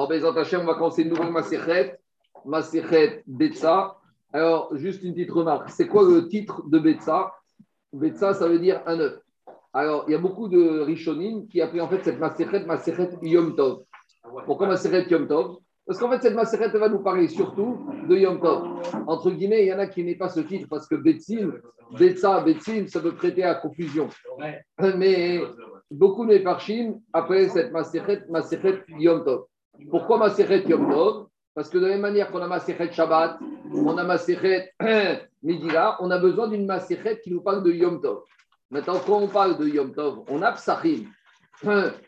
Alors, Bézant on va commencer une nouvelle Maserhet, Maserhet Betsa. Alors, juste une petite remarque. C'est quoi le titre de Betsa Betsa, ça veut dire un œuf. Alors, il y a beaucoup de Rishonim qui appellent en fait cette Maserhet Maserhet Yom Tov. Pourquoi Maserhet Yom Tov? Parce qu'en fait, cette Maserhet va nous parler surtout de Yom Tov. Entre guillemets, il y en a qui n'aiment pas ce titre parce que Betsim, Betsa, Betsim, ça peut prêter à confusion. Mais beaucoup de Parchim appellent cette Maserhet Maserhet Yom Tov. Pourquoi Maserhet Yom Tov? Parce que de la même manière qu'on a Maserhet Shabbat, on a Maserhet Midila, on a besoin d'une Maserhet qui nous parle de Yom Tov. Maintenant, quand on parle de Yom Tov, on a Psachim,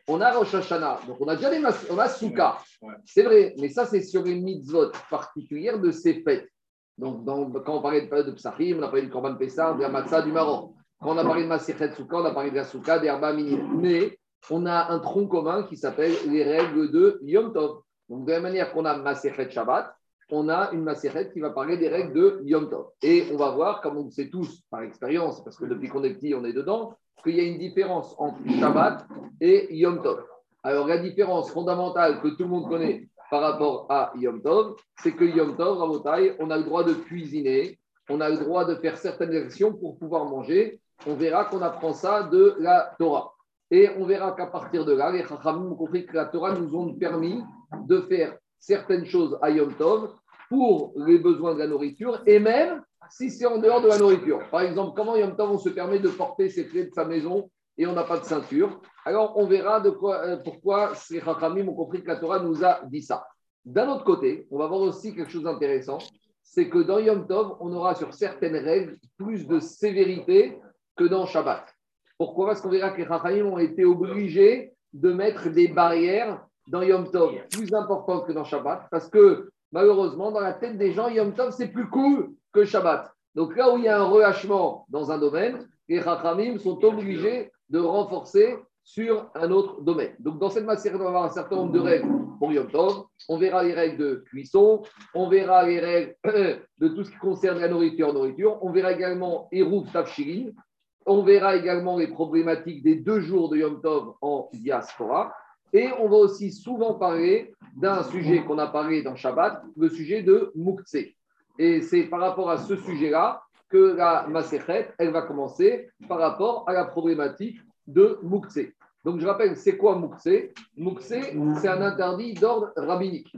on a Rosh Hashanah, donc on a déjà les on a Souka. C'est vrai, mais ça, c'est sur une mitzvot particulière de ces fêtes. Donc, quand on parlait de, de Psachim, on a parlé du Korban Pessah, de la Matzah, du Maroc. Quand on a parlé de Maserhet Souka, on a parlé de la Souka, des Arba Mais on a un tronc commun qui s'appelle les règles de Yom Tov. Donc, de la manière qu'on a Maserhet Shabbat, on a une Maserhet qui va parler des règles de Yom Tov. Et on va voir, comme on le sait tous par expérience, parce que depuis qu'on est petit, on est dedans, qu'il y a une différence entre Shabbat et Yom Tov. Alors, la différence fondamentale que tout le monde connaît par rapport à Yom Tov, c'est que Yom Tov, Rabotai, on a le droit de cuisiner, on a le droit de faire certaines actions pour pouvoir manger. On verra qu'on apprend ça de la Torah. Et on verra qu'à partir de là, les Chachamim ont compris que la Torah nous ont permis de faire certaines choses à Yom Tov pour les besoins de la nourriture et même si c'est en dehors de la nourriture. Par exemple, comment Yom Tov on se permet de porter ses clés de sa maison et on n'a pas de ceinture. Alors on verra euh, pourquoi les Chachamim ont compris que la Torah nous a dit ça. D'un autre côté, on va voir aussi quelque chose d'intéressant, c'est que dans Yom Tov, on aura sur certaines règles plus de sévérité que dans Shabbat. Pourquoi? Parce qu'on verra que les Chachamim ont été obligés de mettre des barrières dans Yom Tov plus importantes que dans Shabbat, parce que malheureusement, dans la tête des gens, Yom Tov, c'est plus cool que Shabbat. Donc là où il y a un relâchement dans un domaine, les Chachamim sont obligés de renforcer sur un autre domaine. Donc dans cette matière, on va avoir un certain nombre de règles pour Yom Tov. On verra les règles de cuisson, on verra les règles de tout ce qui concerne la nourriture, nourriture. On verra également Eruv Tafshirin. On verra également les problématiques des deux jours de Yom Tov en diaspora. Et on va aussi souvent parler d'un sujet qu'on a parlé dans Shabbat, le sujet de Moukse. Et c'est par rapport à ce sujet-là que la Maserhet, elle va commencer par rapport à la problématique de Moukse. Donc je rappelle, c'est quoi Moukse Moukse, c'est un interdit d'ordre rabbinique.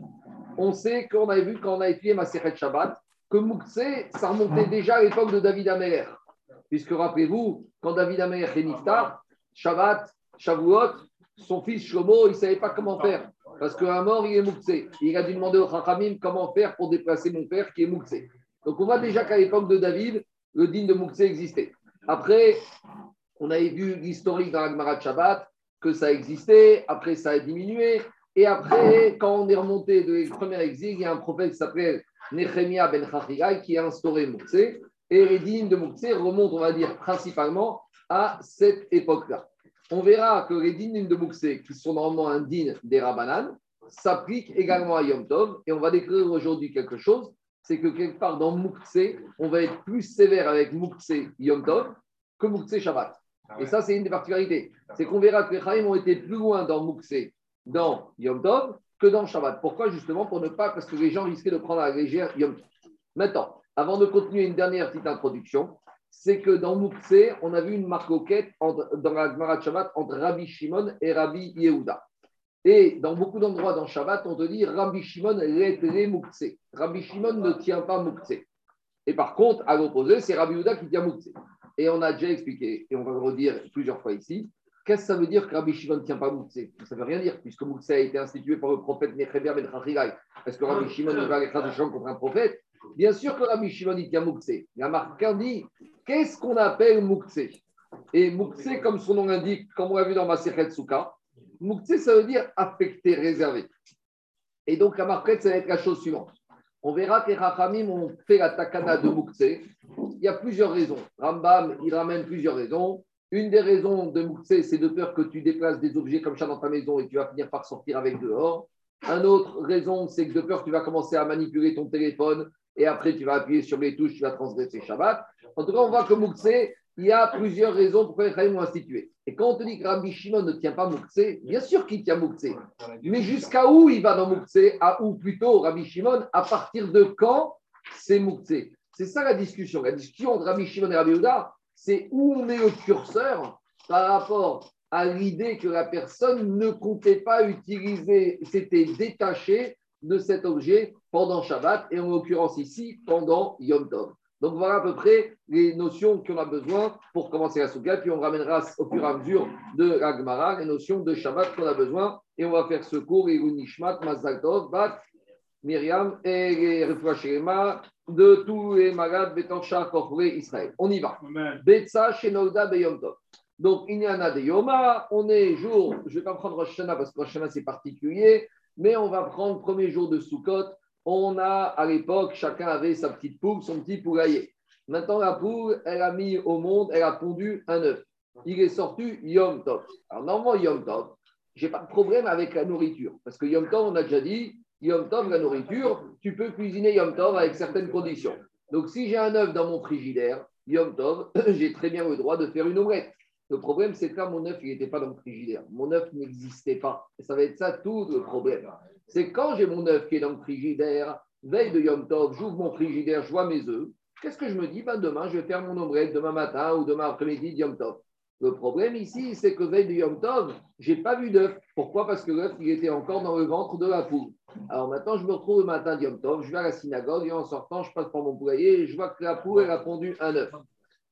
On sait qu'on avait vu quand on a étudié Maserhet Shabbat que Moukse, ça remontait déjà à l'époque de David Amer. Puisque rappelez-vous, quand David Amer est Niftar, Shabbat, Shavuot, son fils Shlomo, il ne savait pas comment faire. Parce qu'un mort, il est Moukse. Il a dû demander au Chachamim comment faire pour déplacer mon père qui est Moukse. Donc on voit déjà qu'à l'époque de David, le digne de Moukse existait. Après, on avait vu l'historique dans l'Agmarat Shabbat, que ça existait, après ça a diminué. Et après, quand on est remonté de les premiers exils, il y a un prophète qui s'appelle Nehemia ben Chachirai qui a instauré Moukse. Et les de Moukse remontent, on va dire, principalement à cette époque-là on verra que les dînes de Moukse, qui sont normalement un des Rabanan, s'appliquent également à Yom Tov. Et on va découvrir aujourd'hui quelque chose c'est que quelque part dans Moukse, on va être plus sévère avec Moukse Yom Tov que Moukse Shabbat. Ah Et ça, c'est une des particularités. C'est qu'on verra que les Chaim ont été plus loin dans Moukse, dans Yom Tov, que dans Shabbat. Pourquoi? Justement pour ne pas, parce que les gens risquaient de prendre à la légère Yom Tov. Maintenant, avant de continuer une dernière petite introduction, c'est que dans Moukse, on a vu une marque entre, dans la Gemara Shabbat entre Rabbi Shimon et Rabbi Yehuda. Et dans beaucoup d'endroits dans Shabbat, on te dit Rabbi Shimon les Moukse. Rabbi Shimon ne tient pas Moukse. Et par contre, à l'opposé, c'est Rabbi Yehuda qui tient Moukse. Et on a déjà expliqué, et on va le redire plusieurs fois ici, qu'est-ce que ça veut dire que Rabbi Shimon ne tient pas Moukse Ça ne veut rien dire, puisque Moukse a été institué par le prophète Necheber Ben. Est-ce que Rabbi Shimon va aller faire des chants contre un prophète? Bien sûr que Rabbi Shimon il tient Moukse. La marque dit qu'est-ce qu'on appelle Moukse Et Moukse, comme son nom l'indique, comme on l'a vu dans ma Souka, Moukse, ça veut dire affecté, réservé. Et donc, la marquette, ça va être la chose suivante. On verra que les Rachamim ont fait la takana de Moukse. Il y a plusieurs raisons. Rambam, il ramène plusieurs raisons. Une des raisons de Moukse, c'est de peur que tu déplaces des objets comme ça dans ta maison et tu vas finir par sortir avec dehors. Un autre raison, c'est que de peur tu vas commencer à manipuler ton téléphone et après tu vas appuyer sur les touches, tu vas transgresser Shabbat. En tout cas, on voit que Moukse, il y a plusieurs raisons pourquoi les Chachamim ont institué. Et quand on te dit que Rabbi Shimon ne tient pas Moukse, bien sûr qu'il tient Moukse. Mais jusqu'à où il va dans Moukse À où plutôt Rabbi Shimon? À partir de quand c'est Moukse C'est ça la discussion. La discussion entre Rabbi Shimon et Rabbi Ouda, c'est où on met le curseur par rapport à l'idée que la personne ne comptait pas utiliser, s'était détaché de cet objet pendant Shabbat et en l'occurrence ici pendant Yom Tov. Donc voilà à peu près les notions qu'on a besoin pour commencer la Souga, puis on ramènera au fur et à mesure de l'Agmara les notions de Shabbat qu'on a besoin et on va faire ce cours et Nishmat, Mazal Tov, Bat, Myriam et les de tous les malades Betancha, Korfré, Israël. On y va. Betsa, Shenolda, Beyom Tov. Donc, il y en a des Yoma. On est jour, je ne vais pas prendre Rosh parce que Rosh c'est particulier, mais on va prendre premier jour de Sukkot. On a, à l'époque, chacun avait sa petite poule, son petit poulailler. Maintenant, la poule, elle a mis au monde, elle a pondu un œuf. Il est sorti Yom Tov. Alors, normalement, Yom Tov, je n'ai pas de problème avec la nourriture. Parce que Yom Tov, on a déjà dit, Yom Tov, la nourriture, tu peux cuisiner Yom Tov avec certaines conditions. Donc, si j'ai un œuf dans mon frigidaire, Yom Tov, j'ai très bien le droit de faire une omelette. Le problème, c'est que là, mon œuf, il n'était pas dans le frigidaire. Mon œuf n'existait pas. Et ça va être ça tout le problème. C'est quand j'ai mon œuf qui est dans le frigidaire, veille de Yom Tov, j'ouvre mon frigidaire, je vois mes œufs. Qu'est-ce que je me dis? Ben, Demain, je vais faire mon omelette, demain matin ou demain après-midi Yom Tov. Le problème ici, c'est que veille de Yom Tov, je n'ai pas vu d'œuf. Pourquoi? Parce que l'œuf, il était encore dans le ventre de la poule. Alors maintenant, je me retrouve le matin de Yom Tov, je vais à la synagogue et en sortant, je passe par mon poulailler et je vois que la poule, elle a pondu un œuf.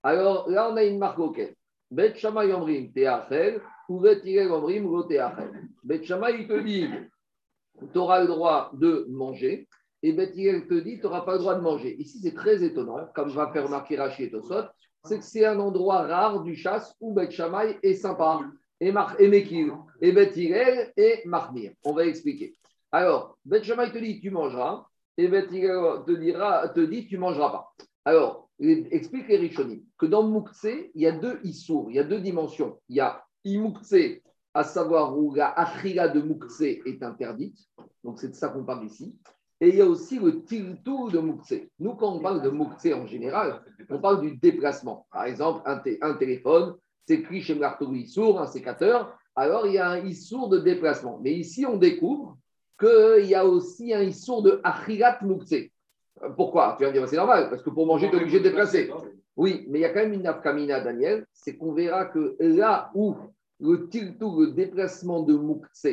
Alors là, on a une marque auquel Bet Shammai Yomrim ou Bet Yomrim. Bet Shammai, il te dit, tu auras le droit de manger, et Bet te dit, tu n'auras pas le droit de manger. Ici, c'est très étonnant, comme va faire remarquer Rachid et c'est que c'est un endroit rare du chasse où Bet Shammai est sympa, et, Mar et Mekil, et Bet et Marmir. On va expliquer. Alors, Bet Shammai te dit, tu mangeras, et Bet te, dira, te dit, tu mangeras pas. Alors, explique les Rishonim que dans Moukse, il y a deux Issour, il y a deux dimensions. Il y a Imoukse, à savoir où la Afriga de Moukse est interdite. Donc, c'est de ça qu'on parle ici. Et il y a aussi le tiltou de Moukse. Nous, quand on parle de Moukse en général, on parle du déplacement. Par exemple, un, téléphone, c'est écrit chez Martourou Issour, un sécateur. Alors, il y a un Issour de déplacement. Mais ici, on découvre qu'il y a aussi un Issour de Achirat Moukse. Pourquoi? Tu vas me dire, c'est normal, parce que pour manger, tu es obligé de déplacer. Oui, mais il y a quand même une nafkamina, Daniel, c'est qu'on verra que là où le tiltou, le déplacement de Moukse,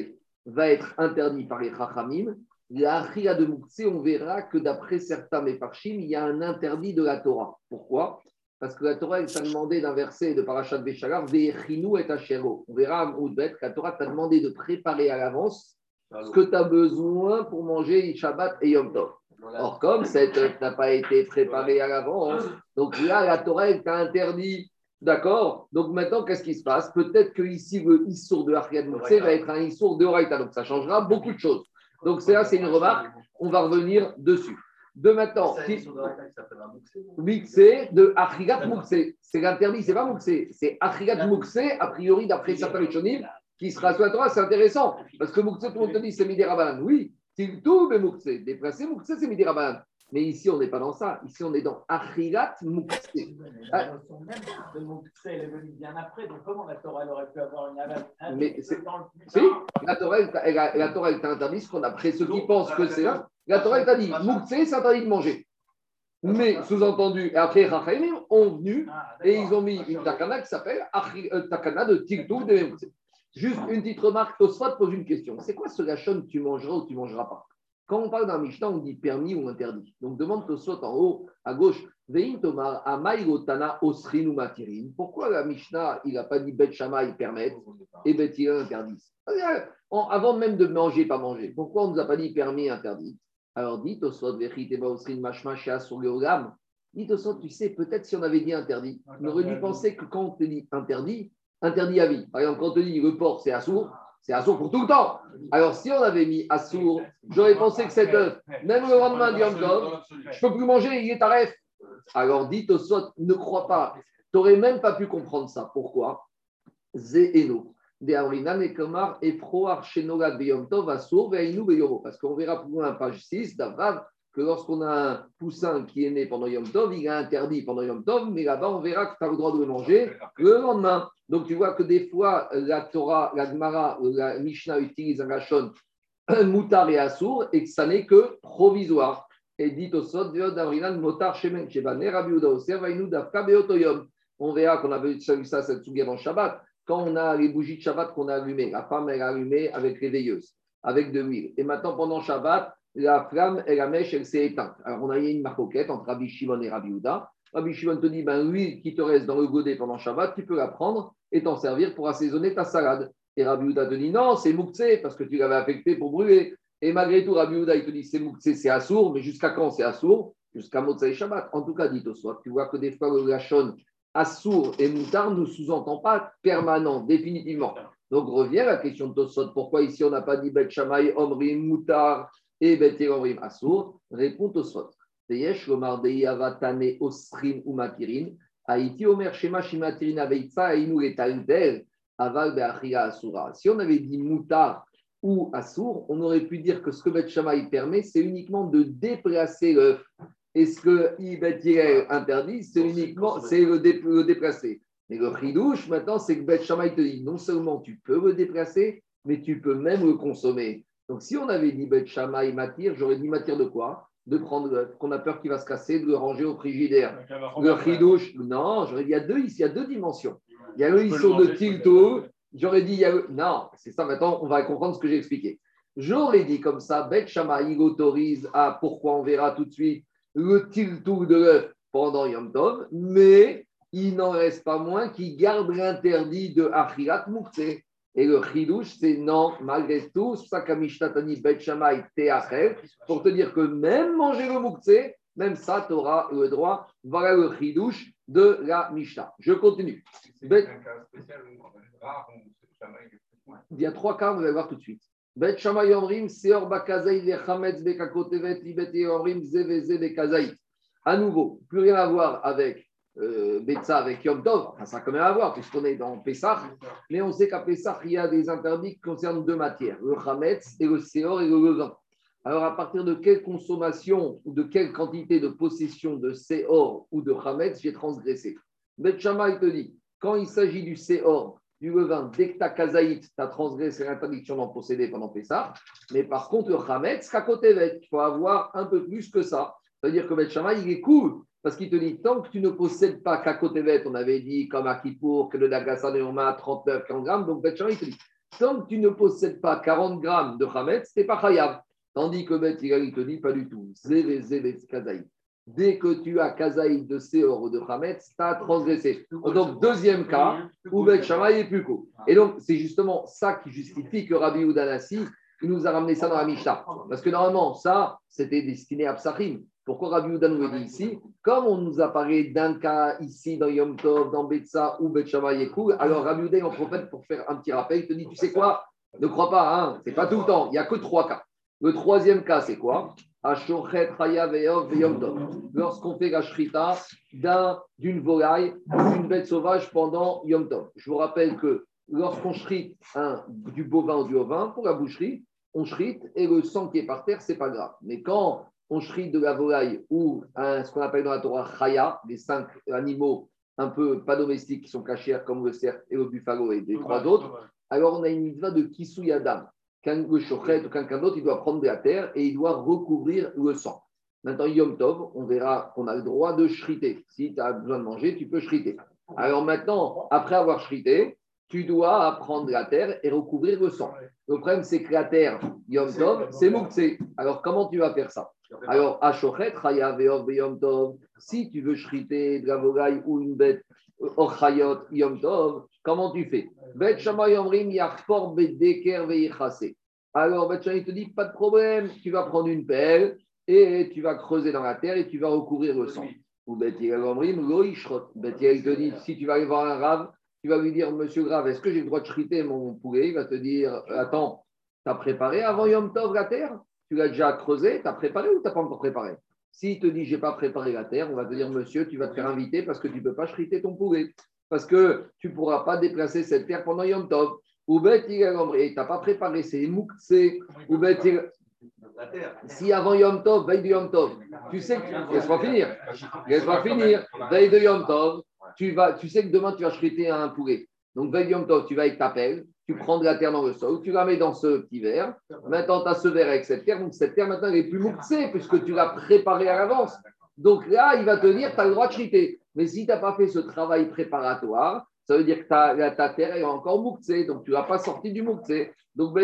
va être interdit par les Chachamim, la Ria de Moukse, on verra que d'après certains Mefarchim, il y a un interdit de la Torah. Pourquoi? Parce que la Torah, elle t'a demandé d'un verset de Parashat Béchalar, Ve'echinu et Ashero. On verra à que la Torah t'a demandé de préparer à l'avance ce que tu as besoin pour manger Shabbat et Yom Tov. Or, comme cette n'a pas été préparée à l'avance, donc là, la Torah t'a interdit. D'accord? Donc maintenant, qu'est-ce qui se passe? Peut-être que ici, le Issour de Ariad Moussé va être un Issour de Horaïta. Donc ça changera beaucoup de choses. Donc c'est là, c'est une remarque. On va revenir dessus. De maintenant, c'est de Achrigat Mouxé. C'est l'interdit, c'est pas Mouxé. C'est Achrigat Mouxé, a priori, d'après certains Rishonim, qui sera sur la Torah. C'est intéressant. Parce que Mouxé, tout le monde te dit, c'est Midirabanan. Oui, tout Moukse. Déplacer Moukse, c'est Midi Rabbanan. Mais ici, on n'est pas dans ça. Ici, on est dans Achirat Moukse. La notion même de Moukse, elle est venue bien après. Donc, comment la Torah aurait pu avoir une aval Mais c'est. Si, la Torah, elle, la Torah, elle t'a interdit ce qu'on a ceux qui pensent que c'est là. La Torah, elle t'a dit Moukse, c'est interdit de manger. Mais sous-entendu, après Raphaël ont venu ah, et ils ont mis une takana qui s'appelle euh, takana de Tigtou de. Juste une petite remarque, Tosfot pose une question. C'est quoi ce lachon tu mangeras ou tu ne mangeras pas? Quand on parle d'un Mishnah, on dit permis ou interdit. Donc demande Tosfot en haut, à gauche, Vein Tomar, Tana Osrin Matirin. Pourquoi la Mishnah, il n'a pas dit Bet Shama, permet et Bet interdit? Avant même de manger, pas manger. Pourquoi on ne nous a pas dit permis et interdit? Alors dit le Dit Tosfot, tu sais, peut-être si on avait dit interdit, on aurait dû penser que quand on te dit interdit, interdit à vie. Par exemple, quand on dit le porc, c'est assourd, c'est assourd pour tout le temps. Alors, si on avait mis assourd, j'aurais pensé que cet œuf, même le lendemain du Yom je peux plus manger, il est taref. Alors, dites au ne crois pas. Tu n'aurais même pas pu comprendre ça. Pourquoi? Parce qu'on verra plus loin, page 6, d'Avrav, lorsqu'on a un poussin qui est né pendant Yom Tov, il est interdit pendant Yom Tov, mais là-bas, on verra que tu as le droit de le manger le lendemain. Donc, tu vois que des fois, la Torah, la Gemara, la Mishnah utilise un rachon moutar et assour et que ça n'est que provisoire. Et dit au sot, shemen On verra qu'on avait vu ça cette en Shabbat. Quand on a les bougies de Shabbat qu'on a allumées, la femme, elle a allumé avec les veilleuses, avec de l'huile. Et maintenant, pendant Shabbat, la flamme et la mèche, elle s'est éteinte. Alors, on a eu une marcoquette entre Rabbi Shimon et Rabbi Uda. Rabbi Shimon te dit, ben, l'huile qui te reste dans le godet pendant Shabbat, tu peux la prendre et t'en servir pour assaisonner ta salade. Et Rabbi Uda te dit, non, c'est mouktsé, parce que tu l'avais affecté pour brûler. Et malgré tout, Rabbi Uda, il te dit, c'est mouktsé, c'est assour, mais jusqu'à quand c'est assour Jusqu'à et Shabbat. En tout cas, dit au tu vois que des fois, le gachon assour et moutard ne sous-entend pas permanent, définitivement. Donc revient la question de Tosot. Pourquoi ici on n'a pas dit Bet Shamay, Omrim, Moutar et Bet Omrim Assour Répond Lomar Dei Avatane Osrim ou Matirin. Haïti Omer Shema Shimatirin Aveitza Ainu et Aval Beachia Asura. Si on avait dit Moutar ou Assour, on aurait pu dire que ce que Bet permet, c'est uniquement de déplacer l'œuf et ce que Ibet interdit, c'est uniquement c'est le, déplacer. Mais le chidouche, maintenant, c'est que Bet Shammai te dit non seulement tu peux le déplacer, mais tu peux même le consommer. Donc, si on avait dit Bet Shammai matière, j'aurais dit matière de quoi? De prendre, qu'on a peur qu'il va se casser, de le ranger au frigidaire. Le chidouche, non, j'aurais dit il y a deux, il y a deux dimensions. Il y a le histoire de Tilto, j'aurais dit il y a non, c'est ça maintenant, on va comprendre ce que j'ai expliqué. J'aurais dit comme ça, Bet Shammai, il autorise à, pourquoi on verra tout de suite, le tiltou de l'œuf pendant Yom Tov, mais il n'en reste pas moins qui garde l'interdit de Achirat Moukse. Et le chidouche, c'est non, malgré tout, Sakamishtani Bet Shamay Teachel, pour te dire que même manger le Moukse, même ça, tu auras le droit. Voilà le chidouche de la Mishnah. Je continue. Il y a trois cas, vous allez voir tout de suite. Bet Shamay Omrim, Seor Bakazai, Vechametz Bekakotevet, Ibet Omrim, Zeveze Bekazai. À nouveau, plus rien à voir avec euh, Betsa, avec Yom Tov. Ça a quand même à voir, puisqu'on est dans Pessah. Mais on sait qu'à Pessah, il y a des interdits qui concernent deux matières, le Chametz et le Seor et le levain. Alors, à partir de quelle consommation ou de quelle quantité de possession de Seor ou de Chametz j'ai transgressé? Bet Shammai te dit, quand il s'agit du Seor, du levain, dès que tu as kazaït, tu as transgressé l'interdiction d'en posséder pendant Pessah. Mais par contre, le chametz, il faut avoir un peu plus que ça. C'est-à-dire que Bet il est cool. Parce qu'il te dit, tant que tu ne possèdes pas kakotevet, on avait dit comme à Kippour, que le Dagasa de Yoma 39, 40 grammes, donc Bet il te dit, tant que tu ne possèdes pas 40 grammes de chametz, tu n'es pas chayav. Tandis que Bet il te dit, pas du tout. Zévé, zévé, kazaït dès que tu as Kazaïd de Seor ou de Hametz, tu as transgressé. Donc, deuxième cas, où Bet est plus court. Et donc, c'est justement ça qui justifie que Rabbi Udanassi, il nous a ramené ça dans la Mishnah. Parce que normalement, ça, c'était destiné à Psachim. Pourquoi Rabbi nous dit ici Comme on nous a parlé d'un cas ici dans Yom Tov, dans Betsa, où Bet Shammai est cool, alors Rabbi Udan en profite pour faire un petit rappel. Il te dit, tu sais quoi? Ne crois pas, hein, c'est pas tout le temps. Il n'y a que trois cas. Le troisième cas, c'est quoi? Lorsqu'on fait la shrita d'une volaille ou d'une bête sauvage pendant Yom Tov. Je vous rappelle que lorsqu'on shrite du bovin ou du ovin pour la boucherie, on shrite et le sang qui est par terre, c'est pas grave. Mais quand on shrite de la volaille ou ce qu'on appelle dans la Torah chaya, les cinq animaux un peu pas domestiques qui sont cachés comme le cerf et le buffalo et les trois autres, alors on a une mitzvah de kisuyadam qu'un chochet ou quelqu'un d'autre, il doit prendre de la terre et il doit recouvrir le sang. Maintenant, Yom Tov, on verra qu'on a le droit de shriter. Si tu as besoin de manger, tu peux shriter. Alors maintenant, après avoir shrité, tu dois prendre de la terre et recouvrir le sang. Le problème, c'est que la terre, Yom Tov, c'est Moukse. Alors, comment tu vas faire ça Alors, à Shochet, Yom Tov, si tu veux shriter de la volaille ou une bête, Ochayot, Yom Tov, comment tu fais Bet Yomrim, Yachpor, Bedeker, Veichase. Alors, Bet il te dit, pas de problème, tu vas prendre une pelle et tu vas creuser dans la terre et tu vas recouvrir le sang. Ou Bet Yomrim, Loishrot. Bet il te dit, si tu vas aller voir un rave, tu vas lui dire, monsieur Grave, est-ce que j'ai le droit de shriter mon poulet? Il va te dire, attends, tu as préparé avant Yom Tov la terre? Tu l'as déjà creusé Tu as préparé ou tu n'as pas encore préparé? S'il te dit, j'ai pas préparé la terre, on va te dire, monsieur, tu vas te faire inviter parce que tu ne peux pas shriter ton poulet parce que tu ne pourras pas déplacer cette terre pendant Yom Tov. Ou tu n'as pas préparé, c'est moukse. Ou Si avant Yom Tov, veille de Yom Tov, tu sais que. Laisse-moi finir. Laisse-moi finir. Veille de Yom Tov, tu, vas, tu sais que demain, tu vas chriter un poulet. Donc, Yom Tov, tu vas avec ta pelle, tu prends de la terre dans le sol, tu la mets dans ce petit verre. Maintenant, tu as ce verre avec cette terre. Donc, cette terre, maintenant, elle est plus mouxée puisque tu l'as préparée à l'avance. Donc là, il va te dire, tu as le droit de chriter. Mais si tu n'as pas fait ce travail préparatoire, ça veut dire que ta, terre est encore mouktsé, donc tu ne l'as pas sorti du mouktsé. Donc,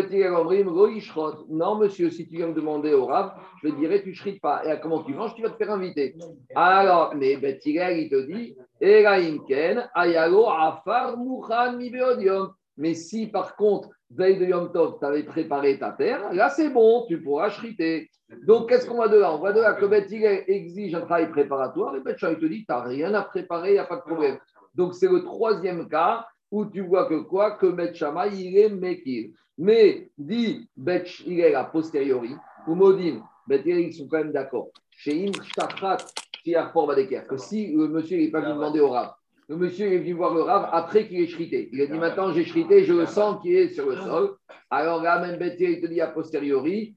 non, monsieur, si tu viens me demander au rab, je dirais, tu ne pas. Et comment tu manges, tu vas te faire inviter. Alors, mais Betiger, il te dit, ayalo afar Mais si par contre, veille de Yom Tov, tu avais préparé ta terre, là c'est bon, tu pourras shriter. Donc, qu'est-ce qu'on va de là? On va de là que Betiger exige un travail préparatoire et Betcha, il te dit, tu n'as rien à préparer, il n'y a pas de problème. Donc, c'est le troisième cas où tu vois que quoi? Que Bet il est Mekir. Mais, dit Bet il est a posteriori, ou Modim, Bet ils sont quand même d'accord. Chez que si le monsieur n'est pas venu demander au Rav, le monsieur est venu voir le Rav après qu'il ait shrité. Il a dit maintenant j'ai shrité, je le sens qui est sur le sol. Alors là, même il te dit a posteriori,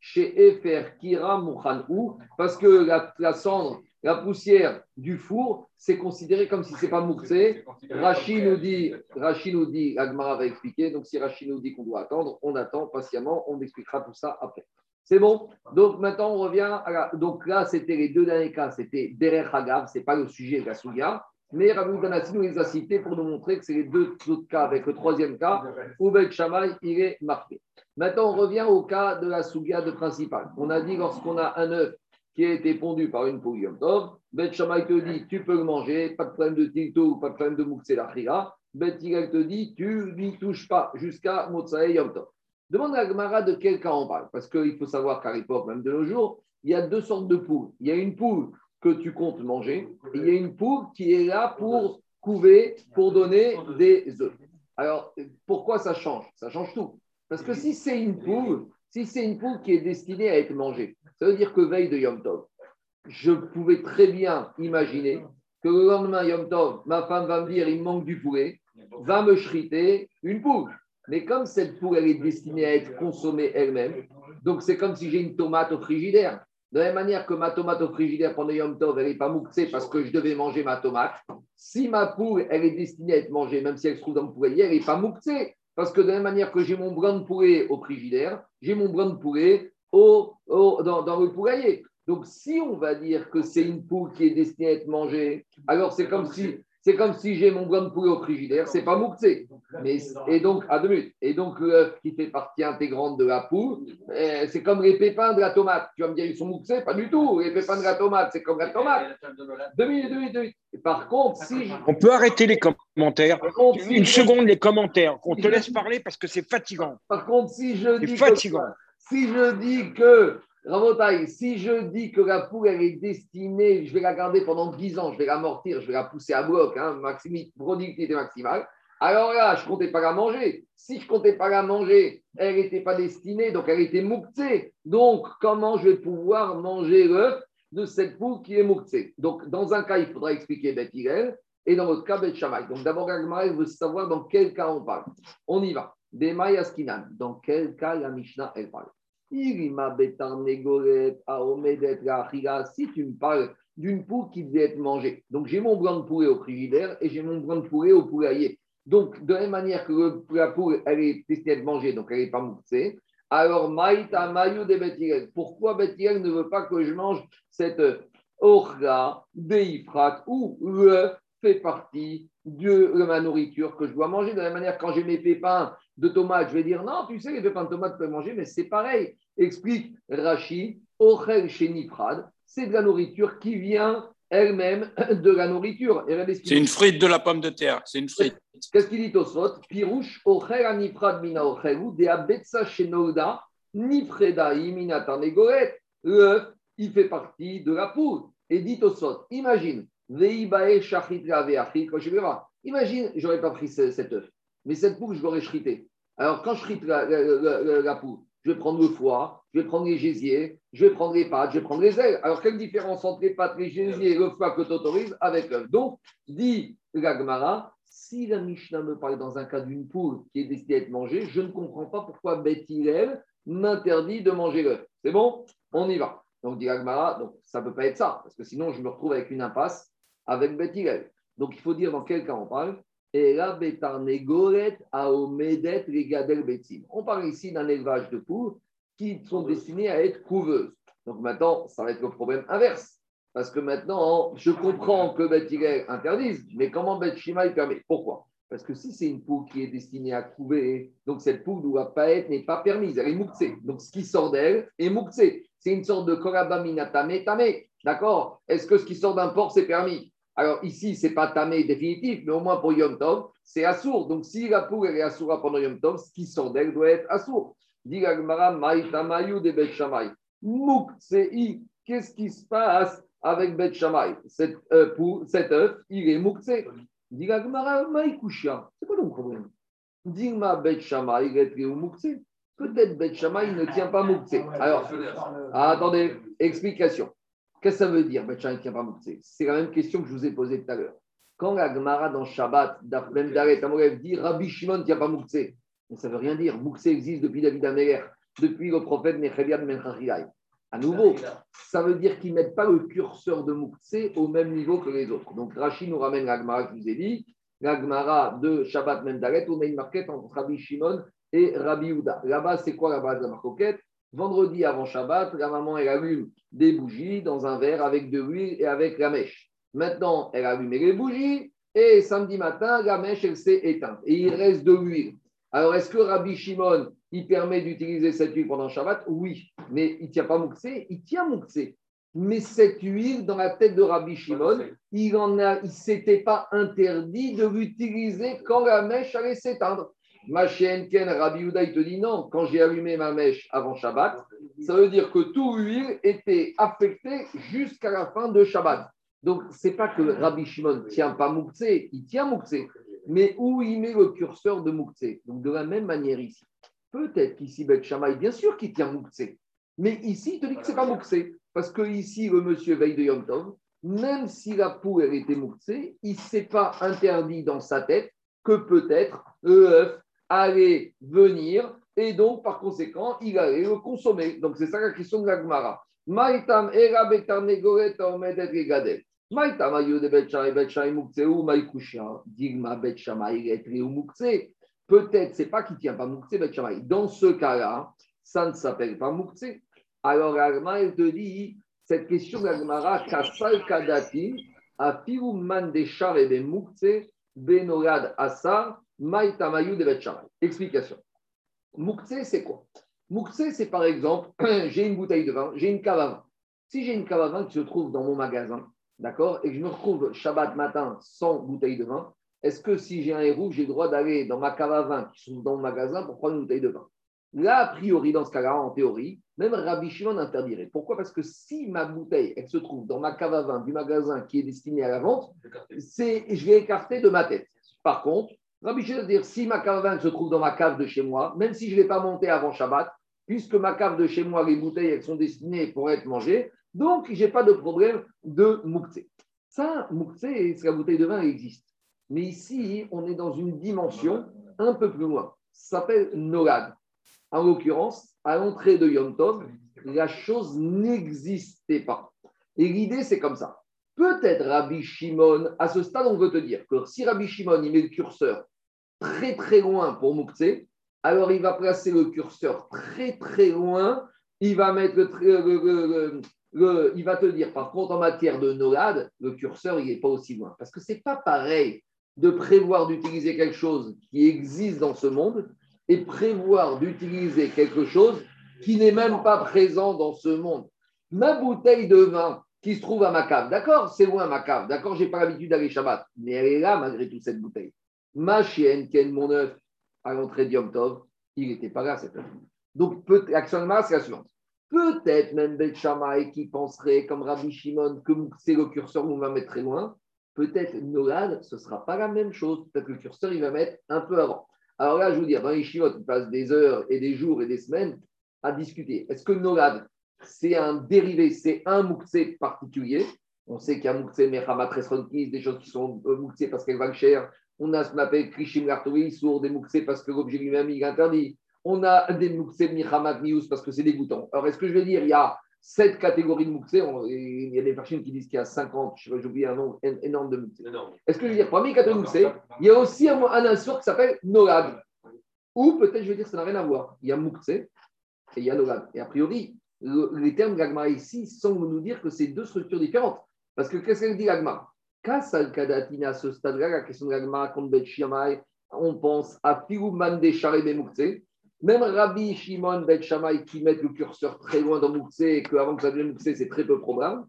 chez Efer Kira ou parce que la, la cendre la poussière du four, c'est considéré comme si ce n'est pas mouxé. Rachid nous dit, Rachid nous dit, Agmara va expliquer, donc si Rachid nous dit qu'on doit attendre, on attend patiemment, on expliquera tout ça après. C'est bon? Donc maintenant, on revient à Donc là, c'était les deux derniers cas, c'était Derer Hagav, ce n'est pas le sujet de la Souga, mais Rabbi Danassi nous les a cités pour nous montrer que c'est les deux autres cas, avec le troisième cas, où Shammai, il est marqué. Maintenant, on revient au cas de la Souga de principal. On a dit lorsqu'on a un œuf qui a été pondu par une poule Yom Tov, Bet te dit tu peux le manger, pas de problème de tilto, pas de problème de moukse la Bet te dit tu n'y touches pas jusqu'à Motsae Yom Tov. Demande à Gmara de quel cas on parle, parce qu'il faut savoir qu'à l'époque, même de nos jours, il y a deux sortes de poules. Il y a une poule que tu comptes manger, et il y a une poule qui est là pour couver, pour donner des œufs. Alors, pourquoi ça change? Ça change tout. Parce que si c'est une poule, si c'est une poule qui est destinée à être mangée, ça veut dire que veille de Yom Tov, je pouvais très bien imaginer que le lendemain Yom Tov, ma femme va me dire il manque du poulet, va me chriter une poule. Mais comme cette poule, elle est destinée à être consommée elle-même, donc c'est comme si j'ai une tomate au frigidaire. De la même manière que ma tomate au frigidaire pendant Yom Tov, elle n'est pas mouxée parce que je devais manger ma tomate. Si ma poule, elle est destinée à être mangée, même si elle se trouve dans le poulailler, elle n'est pas mouxée. Parce que de la même manière que j'ai mon brin de poulet au frigidaire, j'ai mon brin de poulet dans, le poulailler. Donc, si on va dire que c'est une poule qui est destinée à être mangée, alors c'est comme si c'est comme si j'ai mon blanc de poulet au frigidaire, c'est pas mouxé. Mais, et donc, à deux minutes. Et donc, l'œuf qui fait partie intégrante de la poule, eh, c'est comme les pépins de la tomate. Tu vas me dire, ils sont mouxés Pas du tout. Les pépins de la tomate, c'est comme la tomate. Deux minutes, deux minutes, deux minutes. par contre, si. On peut arrêter les commentaires. Une seconde, les commentaires. On te laisse parler parce que c'est fatigant. Par contre, si je dis. C'est fatigant. Si je dis que, si je dis que la poule, elle est destinée, je vais la garder pendant 10 ans, je vais l'amortir, je vais la pousser à bloc, hein, productivité maximale, alors là, je ne comptais pas la manger. Si je ne comptais pas la manger, elle n'était pas destinée, donc elle était mouctée. Donc, comment je vais pouvoir manger l'œuf de cette poule qui est mouctée? Donc, dans un cas, il faudra expliquer Beth et dans l'autre cas, Beth Shammai. Donc, d'abord, Agmara veut savoir dans quel cas on parle. On y va. Dans quel cas la Mishnah elle parle Si tu me parles d'une poule qui devait être mangée, donc j'ai mon blanc de poulet au frigidaire et j'ai mon blanc de poulet au poulailler. Donc, de la même manière que la poule, elle est destinée à être mangée, donc elle n'est pas moussée, alors Maïta Mayu de Pourquoi Bethilel ne veut pas que je mange cette orga deifrat ou le fait partie de ma nourriture que je dois manger. De la même manière, quand j'ai mes pépins de tomates, je vais dire non, tu sais, les pépins de tomates, peuvent manger, mais c'est pareil. Explique Rachid, Ochel Nifrad, c'est de la nourriture qui vient elle-même de la nourriture. C'est une frite de la pomme de terre, c'est une frite. Qu'est-ce qu'il dit au sot Pirouche, Ochel Nifrad mina Ochelu, de Abetsa Shenouda, Nifreda Iminatan Egoret. L'œuf, il fait partie de la poule. Et dit au sot, imagine, Imagine, j'aurais pas pris cet œuf, mais cette poule, je l'aurais chrité. Alors, quand je chrite la, poule, je vais prendre le foie, je vais prendre les gésiers, je vais prendre les pattes, je vais prendre les ailes. Alors, quelle différence entre les pattes, les gésiers et le foie que tu autorises avec l'œuf? Donc, dit la si la Mishnah me parle dans un cas d'une poule qui est destinée à être mangée, je ne comprends pas pourquoi Beth m'interdit de manger l'œuf. C'est bon? On y va. Donc, dit donc ça ne peut pas être ça, parce que sinon je me retrouve avec une impasse avec Beth Donc il faut dire dans quel cas on parle. Et là. On parle ici d'un élevage de poules qui sont destinées à être couveuses. Donc maintenant, ça va être le problème inverse. Parce que maintenant, je comprends que Beth interdise, mais comment Beth Shima permet? Pourquoi? Parce que si c'est une poule qui est destinée à couver, donc cette poule doit pas être, n'est pas permise, elle est mouxée. Donc ce qui sort d'elle est mouxé. C'est une sorte de korabamina tame. D'accord? Est-ce que ce qui sort d'un port, c'est permis? Alors ici, ce n'est pas tamé définitif, mais au moins pour Yom Tov, c'est assourd. Donc si la poule elle est assourda pendant Yom Tov, ce qui sort d'elle doit être assourd. Dit de Shamay. qu'est-ce qui se passe avec Bet Shamay Cet œuf, il est moukse. Dit Maïkouchia. C'est quoi ton problème? Dis-moi Bet Shamay, il est moukse. Peut-être Bet il ne tient pas Moukse. Alors, attendez, explication. Qu'est-ce que ça veut dire C'est la même question que je vous ai posée tout à l'heure. Quand la Gemara dans Shabbat, même Daret dit Rabbi Shimon ne tient pas Moukse, ça ne veut rien dire. Moukse existe depuis David Améler, depuis le prophète Nechelian Menchachilai. À nouveau, ça veut dire qu'ils ne mettent pas le curseur de Moukse au même niveau que les autres. Donc Rachid nous ramène la Gemara que je vous ai dit. La Gemara de Shabbat Mendaret, on a une marquette entre Rabbi Shimon et Rabbi Houda. Là-bas, c'est quoi la base de la marcoquette Vendredi avant Shabbat, la maman, elle allume des bougies dans un verre avec de l'huile et avec la mèche. Maintenant, elle allume les bougies et samedi matin, la mèche, elle s'est éteinte et il reste de l'huile. Alors, est-ce que Rabbi Shimon, il permet d'utiliser cette huile pendant Shabbat? Oui, mais il ne tient pas Mouxé, il tient Mouxé. Mais cette huile, dans la tête de Rabbi Shimon, il ne il s'était pas interdit de l'utiliser quand la mèche allait s'éteindre. Ma chienne Ken Rabbi il te dit non, quand j'ai allumé ma mèche avant Shabbat, ça veut dire que tout l'huile était affecté jusqu'à la fin de Shabbat. Donc, ce n'est pas que Rabbi Shimon tient pas Mouktsé, il tient Mouktsé, mais où il met le curseur de Mouktsé. Donc, de la même manière ici. Peut-être qu'ici, Bet Shamaï, bien sûr qu'il tient Mouktsé, mais ici, il te dit que ce n'est pas Mouktsé, parce que ici, le monsieur veille de même si la poule elle était Mouktsé, il ne s'est pas interdit dans sa tête que peut-être le allait venir et donc par conséquent, il allait le consommer. Donc c'est ça la question de la Gemara. Maïtam. Maïtam. Digma. Peut-être, c'est pas qu'il tient pas muktsé betchamay. Dans ce cas-là, ça ne s'appelle pas muktsé. Alors Agma, elle te dit, cette question de la Gemara, kasal kadati, a man de char et de muktsé, benorad asar, Explication. Moukse, c'est quoi? Moukse, c'est par exemple, j'ai une bouteille de vin, j'ai une cave à vin. Si j'ai une cave à vin qui se trouve dans mon magasin, d'accord, et que je me retrouve Shabbat matin sans bouteille de vin, est-ce que si j'ai un héros, j'ai le droit d'aller dans ma cave à vin qui se trouve dans mon magasin pour prendre une bouteille de vin? Là, a priori, dans ce cas-là, en théorie, même Rabbi Shimon interdirait. Pourquoi? Parce que si ma bouteille, elle se trouve dans ma cave à vin du magasin qui est destiné à la vente, c'est, je vais écarter de ma tête. Par contre, Rabbi Shimon dire si ma cave vin se trouve dans ma cave de chez moi, même si je ne l'ai pas monté avant Shabbat, puisque ma cave de chez moi, les bouteilles, elles sont destinées pour être mangées, donc je n'ai pas de problème de moukse. Ça, moukse, c'est la bouteille de vin, elle existe. Mais ici, on est dans une dimension un peu plus loin. Ça s'appelle Nolad. En l'occurrence, à l'entrée de Yom Tov, la chose n'existait pas. Et l'idée, c'est comme ça. Peut-être Rabbi Shimon, à ce stade, on veut te dire que si Rabbi Shimon, il met le curseur très très loin pour Mouktsé, alors il va placer le curseur très très loin. Il va te dire, par contre, en matière de Nolad, le curseur, il n'est pas aussi loin. Parce que ce n'est pas pareil de prévoir d'utiliser quelque chose qui existe dans ce monde et prévoir d'utiliser quelque chose qui n'est même pas présent dans ce monde. Ma bouteille de vin qui se trouve à ma cave, d'accord, c'est loin ma cave, d'accord, j'ai pas l'habitude d'aller Shabbat, mais elle est là malgré tout cette bouteille. Ma chienne, Ken, mon œuf, à l'entrée d'Yom Tov, il n'était pas là cette œuf. Donc, actuellement, c'est la suivante. Peut-être même Bet qui penserait, comme Rabbi Shimon, que c'est le curseur où on va mettre très loin. Peut-être Nolad, ce ne sera pas la même chose. Peut-être que le curseur, il va mettre un peu avant. Alors là, je vous dire, dans les Shimon, on passe des heures et des jours et des semaines à discuter. Est-ce que Nolad, c'est un dérivé, c'est un mouktsé particulier? On sait qu'il y a mouktsé Mechamat des choses qui sont euh, mouktsé parce qu'elles valent cher, on a ce qu'on appelle Krishim Lartoui, sourd des Mouxé parce que l'objet lui-même il est interdit. on a des Moukse Mihamat Mius parce que c'est dégoûtant. Alors, est-ce que je vais dire, il y a sept catégories de Moukse Il y a des personnes qui disent qu'il y a 50, j'ai oublié un nombre énorme de Moukse. Est-ce que je vais dire, parmi les catégories il y a aussi un, un insur qui s'appelle Nolad. Ou peut-être, je vais dire, ça n'a rien à voir. Il y a Moukse et il y a Nolad. Et a priori, le- les termes Gagma ici semblent nous dire que c'est deux structures différentes. Parce que qu'est-ce qu'elle dit Gagma? Kasal Kadatina, à ce stade-là, la question de Gagma contre Bet on pense à Filouman des Charebe Moukse. Même Rabbi Shimon Bet Shammai qui met le curseur très loin dans Moukse et qu'avant que ça devienne Moukse, c'est très peu probable.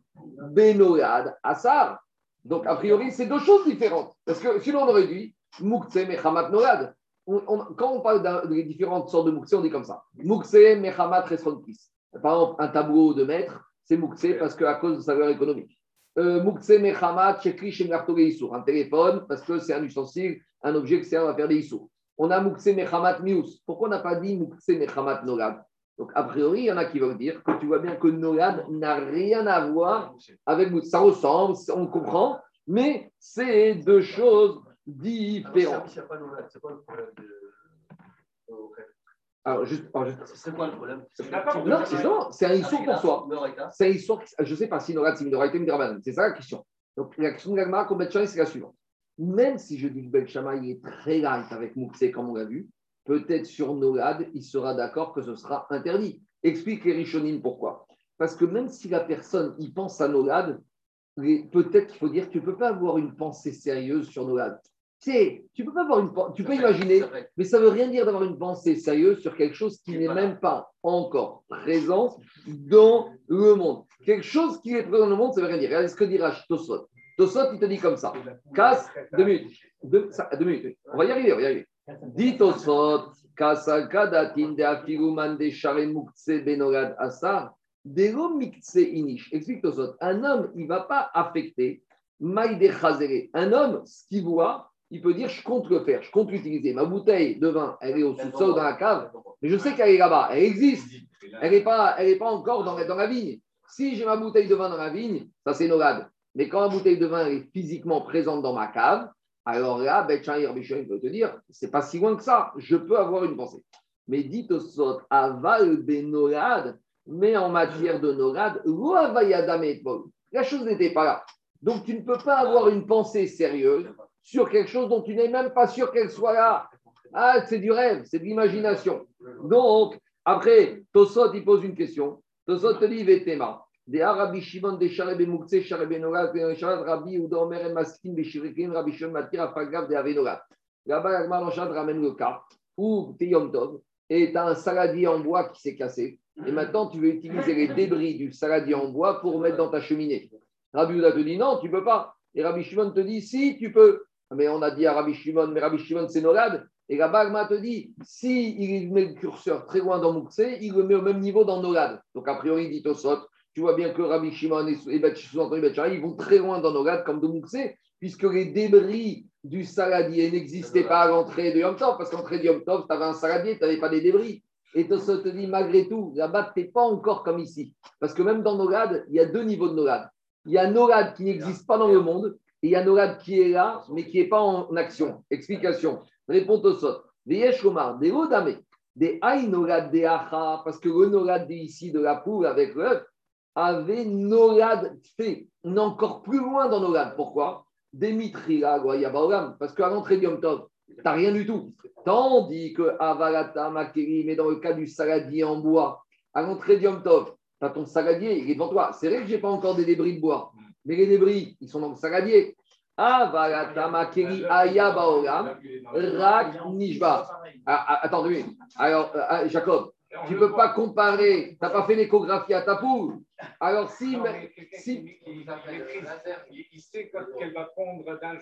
Benoyad, Assar. Donc, a priori, c'est deux choses différentes. Parce que sinon, on aurait dit Moukse, Mechamat, Noyad. Quand on parle des différentes sortes de Moukse, on dit comme ça Moukse, Mechamat, Resronpis. Par exemple, un tableau de maître, c'est Moukse parce qu'à cause de sa valeur économique. Euh. Un téléphone parce que c'est un ustensile, un objet qui sert à faire des Issour. On a Moukse, Mechamat, Mius. Pourquoi on n'a pas dit Moukse, Mechamat, Nolad? Donc, a priori, il y en a qui veulent dire que tu vois bien que Nolad n'a rien à voir avec. Ça ressemble, on comprend, mais c'est deux choses différentes. C'est pas le problème de. Alors, juste, alors, juste- Ce serait quoi le problème? Non, c'est non, c'est un Issour pour soi. C'est une histoire, qui- je ne sais pas si Norad, c'est Midrabanan. C'est ça la question. Donc, la question de l'Agmara qu'on c'est la suivante. Même si je dis que Ben Shammai est très light avec Moukse, comme on l'a vu, peut-être sur Norad, il sera d'accord que ce sera interdit. Explique les Rishonim pourquoi. Parce que même si la personne y pense à Norad, les- peut-être qu'il faut dire que tu ne peux pas avoir une pensée sérieuse sur Norad. Tu peux pas avoir une tu peux imaginer, mais ça ne veut rien dire d'avoir une pensée sérieuse sur quelque chose qui Qui est n'est même pas encore présent dans le monde. Quelque chose qui est présent dans le monde, ça ne veut rien dire. Regardez ce que dit Rach Tosot. Tosot, il te dit comme ça. Casse, deux minutes. Deux, ça- deux minutes. On va y arriver, on va y arriver. Dit Tosot, de Afiruman de Share Mukse Benogad Asar, Delo Mikse Inish. Explique Tosot. Un homme, il ne va pas affecter Maïde Chazere. Un homme, ce qu'il voit, il peut dire je compte le faire, je compte l'utiliser. Ma bouteille de vin, elle est au sous-sol dans la cave, mais je sais qu'elle est là-bas, elle existe. Elle n'est pas, elle est pas encore dans, la- dans la vigne. Si j'ai ma bouteille de vin dans la vigne, ça c'est Nogad. Mais quand ma bouteille de vin est physiquement présente dans ma cave, alors là, Ben Chaïr Bichon peut te dire, c'est pas si loin que ça, je peux avoir une pensée. Mais dites au sot, aval benogad, mais en matière de etmol. la chose n'était pas là. Donc tu ne peux pas avoir une pensée sérieuse sur quelque chose dont tu n'es même pas sûr qu'elle soit là. Ah, c'est du rêve, c'est de l'imagination. Donc, après, Tosot, il pose une question. Tosot te dit, Vetema. Des Arabi Shimon, des Shareb Moukse, Shareb Nogat, Shareb Rabbi, ou d'Omer Maskin, des Shirikin, Rabbi Shimon Matir, Afagav, des Avenogat. Là-bas, Lanchad ramène le cas où tu es Yom Tov et tu as un saladier en bois qui s'est cassé. Et maintenant, tu veux utiliser les débris du saladier en bois pour mettre dans ta cheminée. Rabbi Ouda te dit non, tu peux pas. Et Rabbi Shimon te dit si, tu peux. Mais on a dit à Rabbi Shimon, mais Rabbi Shimon, c'est Nolad. Et la Bagma te dit, si il met le curseur très loin dans Moukse, il le met au même niveau dans Nolad. Donc, a priori, dit Tosot, tu vois bien que Rabbi Shimon et Shammai, ils vont très loin dans Nolad comme de Moukse, puisque les débris du saladier n'existaient pas à l'entrée de Yom Tov, parce qu'à l'entrée de Yom Tov, tu avais un saladier, tu n'avais pas des débris. Et Tosot te dit, malgré tout, là-bas, tu n'es pas encore comme ici. Parce que même dans Nolad, il y a deux niveaux de Nolad. Il y a Nolad qui n'existe pas dans le monde, il y a Nolad qui est là, mais qui n'est pas en action. Explication. Tosot. Des Yeshomar, des Odame, des Aï Nolad des Acha, parce que le Nolad ici de la poule avec l'œuf avait Nolad fait. On est encore plus loin dans Nolad. Pourquoi? Demitrila, Goyabaolam, parce qu'à l'entrée Yom Tov, tu rien du tout. Tandis que Avalata, Makeri, mais dans le cas du saladier en bois, à l'entrée Yom Tov, tu as ton saladier, il est devant toi. C'est vrai que je n'ai pas encore des débris de bois, mais les débris, ils sont dans le saladier. Rak, Nishba. Ah, ah, minutes. Alors, euh, ah, Jacob, tu ne peux pas comparer, tu n'as pas fait l'échographie à ta poule. Alors, si. Non, mais- si- qui- qui maîtrise, il- il sait quand qu'elle va prendre d'un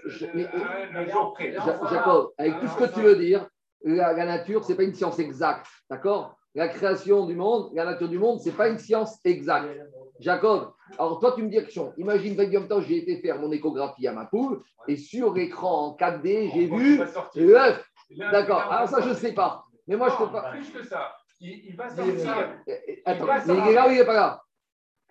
jour près. Jacob, avec tout ce que tu veux dire, la, la nature, ce n'est pas une science exacte. D'accord? La création du monde, la nature du monde, ce n'est pas une science exacte. Jacob, alors toi, tu me dis action. Imagine, avec Yom Tov, j'ai été faire mon échographie à ma poule et sur l'écran en 4D, j'ai vu il l'œuf. D'accord. Alors, ça, je ne sais pas. Mais moi, je ne peux pas. Plus que ça. Il, il va Mais- sortir. Eh, eh, Attends, va mais il est là ou il n'est pas là?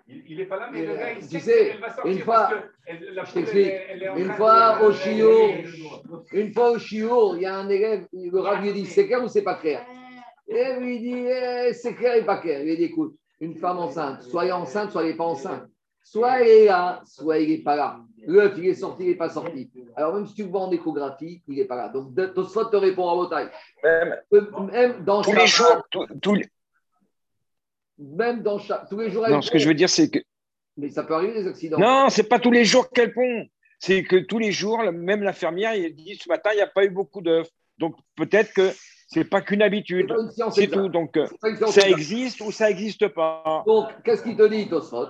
Il n'est pas là, mais Mais, le gars, il tu sait sais, qu'elle va sortir. une fois- parce que elle- la je poule, t'explique. elle est- elle est en Une train fois de- au elle- Une fois au chiot, il y a un élève, le rabbi lui dit c'est clair ou c'est pas clair? Et lui dit, eh, c'est clair et pas clair? Il lui dit, écoute, une femme enceinte, soit elle est enceinte, soit elle n'est pas enceinte. Soit elle est là, soit n'est pas là. L'œuf, il est sorti, il n'est pas sorti. Alors, même si tu le vois en échographie, il n'est pas là. Donc, Tosfot te répond à votre Même, Même dans tous les jours, Même dans Shabbat, tous les jours. Non, elle ce que je veux dire, c'est que. Mais ça peut arriver des accidents. Non, c'est pas tous les jours qu'elle pond. C'est que tous les jours, même l'infirmière, il dit ce matin, il n'y a pas eu beaucoup d'œufs. Donc peut-être que c'est pas qu'une habitude. C'est tout. Donc ça existe ou ça n'existe pas. Donc, qu'est-ce qu'il te dit, Tosfot?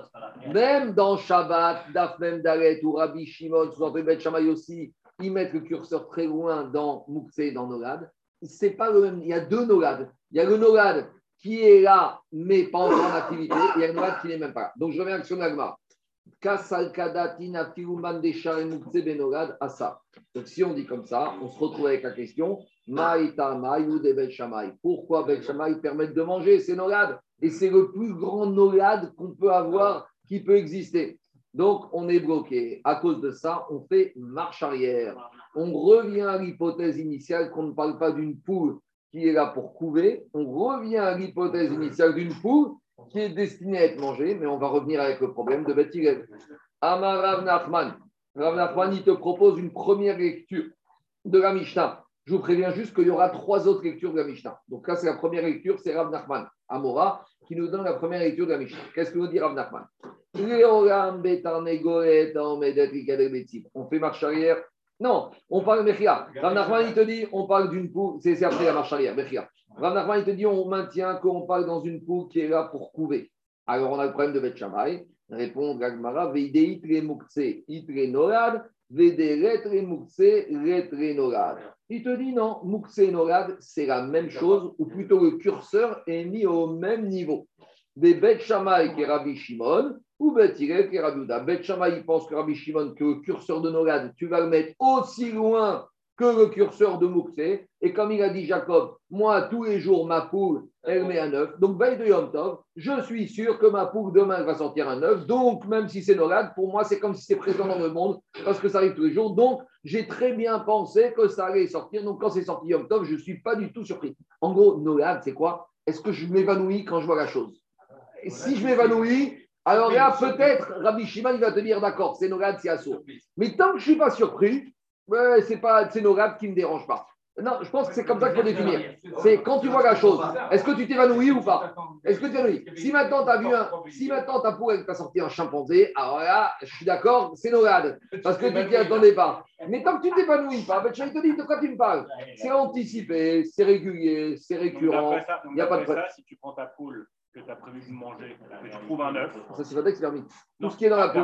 Même dans Shabbat, Daf Mem Dalet ou Rabbi Shimon, sous Bet Shammai aussi, ils mettent le curseur très loin dans Moukse dans Nolad. C'est pas le même. Il y a deux Nolad. Il y a le Nolad qui est là, mais pas encore en activité. et Il y a le Nolad qui n'est même pas là. Donc, je reviens à sur l'Agma. Donc, si on dit comme ça, on se retrouve avec la question. Pourquoi Bet Shammai permettent de manger ces Nolad et c'est le plus grand nolade qu'on peut avoir, qui peut exister. Donc, on est bloqué. À cause de ça, on fait marche arrière. On revient à l'hypothèse initiale qu'on ne parle pas d'une poule qui est là pour couver. On revient à l'hypothèse initiale d'une poule qui est destinée à être mangée, mais on va revenir avec le problème de Beth Hillel. Amar Rav Nachman. Rav Nachman, il te propose une première lecture de la Mishnah. Je vous préviens juste qu'il y aura trois autres lectures de la Mishnah. Donc là, c'est la première lecture, c'est Rav Nachman, Amora, qui nous donne la première lecture de la Mishnah. Qu'est-ce que nous dit Rav Nachman? On fait marche arrière. Non, on parle Mechia. Rav Nachman, il te dit, on parle d'une poule, c'est après la marche arrière, Mechia. Rav Nachman, il te dit, on maintient qu'on parle dans une poule qui est là pour couver. Alors, on a le problème de Bet Shammai. Répond Gagmara, Veideit le mukse itre norad, Vederet le mukse retre norad. Il te dit non, mukse norad, c'est la même chose, ou plutôt le curseur est mis au même niveau. Des Bet Shammai qui Rabbi Shimon, ou Bet Hillel qui Rabbi Yehuda. Bet Shammai, il pense que Rabbi Shimon, que le curseur de norad, tu vas le mettre aussi loin que le curseur de Mukse. Et comme il a dit Jacob, moi, tous les jours, ma poule, elle met un œuf. Donc, veille de Yom Tov, je suis sûr que ma poule, demain, va sortir un œuf. Donc, même si c'est Norad, pour moi, c'est comme si c'est présent dans le monde, parce que ça arrive tous les jours. Donc, j'ai très bien pensé que ça allait sortir. Donc, quand c'est sorti Yom Tov, je ne suis pas du tout surpris. En gros, Norad, c'est quoi? Est-ce que je m'évanouis quand je vois la chose? Si je m'évanouis, alors là, peut-être, Rabbi Shimon, il va te dire, d'accord, c'est Norad, c'est assaut. Mais tant que je ne suis pas surpris, ouais, c'est pas c'est Norad qui ne me dérange pas. Non, je pense que c'est comme ça qu'il faut définir. C'est quand tu vois la chose, est-ce que tu t'évanouis ou pas? Est-ce que tu t'évanouis? Si maintenant tu as vu un, si maintenant elle t'a sorti un chimpanzé, alors là, je suis d'accord, c'est Norad, parce que tu t'y attendais pas. Mais tant que tu t'épanouis pas, ben, je te dis de quoi tu me parles? C'est anticipé, c'est régulier, c'est récurrent. D'après ça, donc y a pas de problème. ça, si tu prends ta poule que tu as prévu de manger, que tu trouves un œuf. Ça c'est pas permis. Tout ce qui est dans la peau.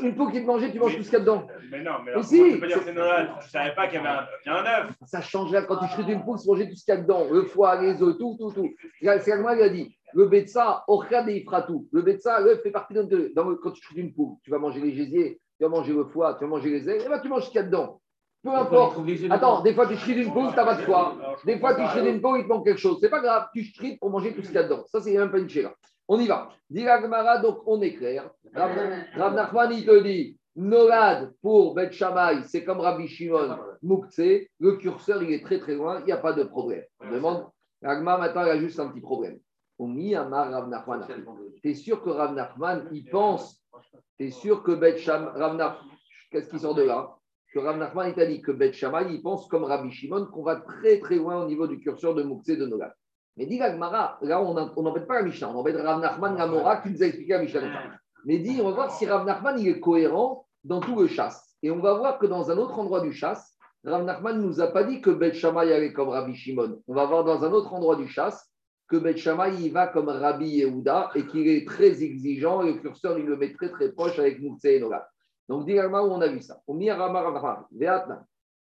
Une peau qui est de manger, tu manges tout ce qu'il y a dedans. Mais non, mais Mais alors, si. comment tu peux dire que c'est Noël Je ne savais pas qu'il y avait un œuf. Il y a un œuf. Ça change là quand tu chutes une poule, c'est manger tout ce qu'il y a dedans, le foie, les œufs, tout, tout, tout. C'est il a dit, le betsa, orchad et ifratou. Le betsa, l'œuf fait partie d'un de. dans le- Quand tu chutes une poule, tu vas manger les gésiers, tu vas manger le foie, tu vas manger les ailes, et ben tu manges ce qu'il y a dedans. Peu importe. Attends, des fois tu chutes une poule, tu n'as pas de foie. Des fois tu chutes une poule, il te manque quelque chose. C'est pas grave, tu chutes pour manger tout ce qu'il y a dedans. Ça, c'est même pas une chéra. On y va. Dit Agmara, donc on est clair. Rav Nachman, il te dit, Norad pour Bet Shammai, c'est comme Rabbi Shimon, Moukse, le curseur, il est très très loin, il n'y a pas de problème. On demande, Agma, maintenant, il y a juste un petit problème. Omi Amar Rav Nachman. T'es sûr que Rav Nachman, il pense, t'es sûr que Bet Shammai, Rav Nach- qu'est-ce qui sort de là? Que Rav Nachman, il dit que Bet Shammai, pense comme Rabbi Shimon qu'on va très très loin au niveau du curseur de Moukse de Norad. Mais dit Agmara, là, on n'embête pas la Mishnah, on embête Rav Nachman, la Mora, qui nous a expliqué la Mishnah. Mais dit, on va voir si Rav Nachman est cohérent dans tout le chasse. Et on va voir que dans un autre endroit du chasse, Rav Nachman ne nous a pas dit que Bet Shammai allait comme Rabbi Shimon. On va voir dans un autre endroit du chasse que Bet Shammai il va comme Rabbi Yehuda et qu'il est très exigeant et le curseur il le met très très proche avec Moukse et Noga. Donc dis où on a vu ça? Bet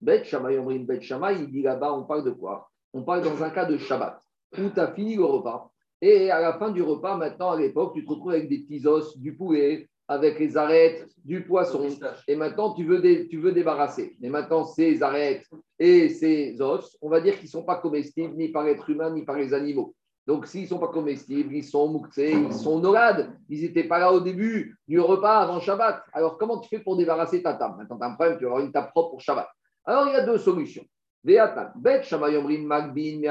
Bet il dit là-bas, on parle de quoi? On parle dans un cas de Shabbat où tu as fini le repas. Et à la fin du repas, maintenant, à l'époque, tu te retrouves avec des petits os, du poulet, avec les arêtes, du poisson. Et maintenant, tu veux, dé- tu veux débarrasser. Mais maintenant, ces arêtes et ces os, on va dire qu'ils ne sont pas comestibles ni par l'être humain ni par les animaux. Donc, s'ils ne sont pas comestibles, ils sont mouxés, ils sont norades. Ils n'étaient pas là au début du repas avant Shabbat. Alors, comment tu fais pour débarrasser ta table? Maintenant, tu as un problème, tu vas avoir une table propre pour Shabbat. Alors, il y a deux solutions. Bet Shamayomrim Magbin,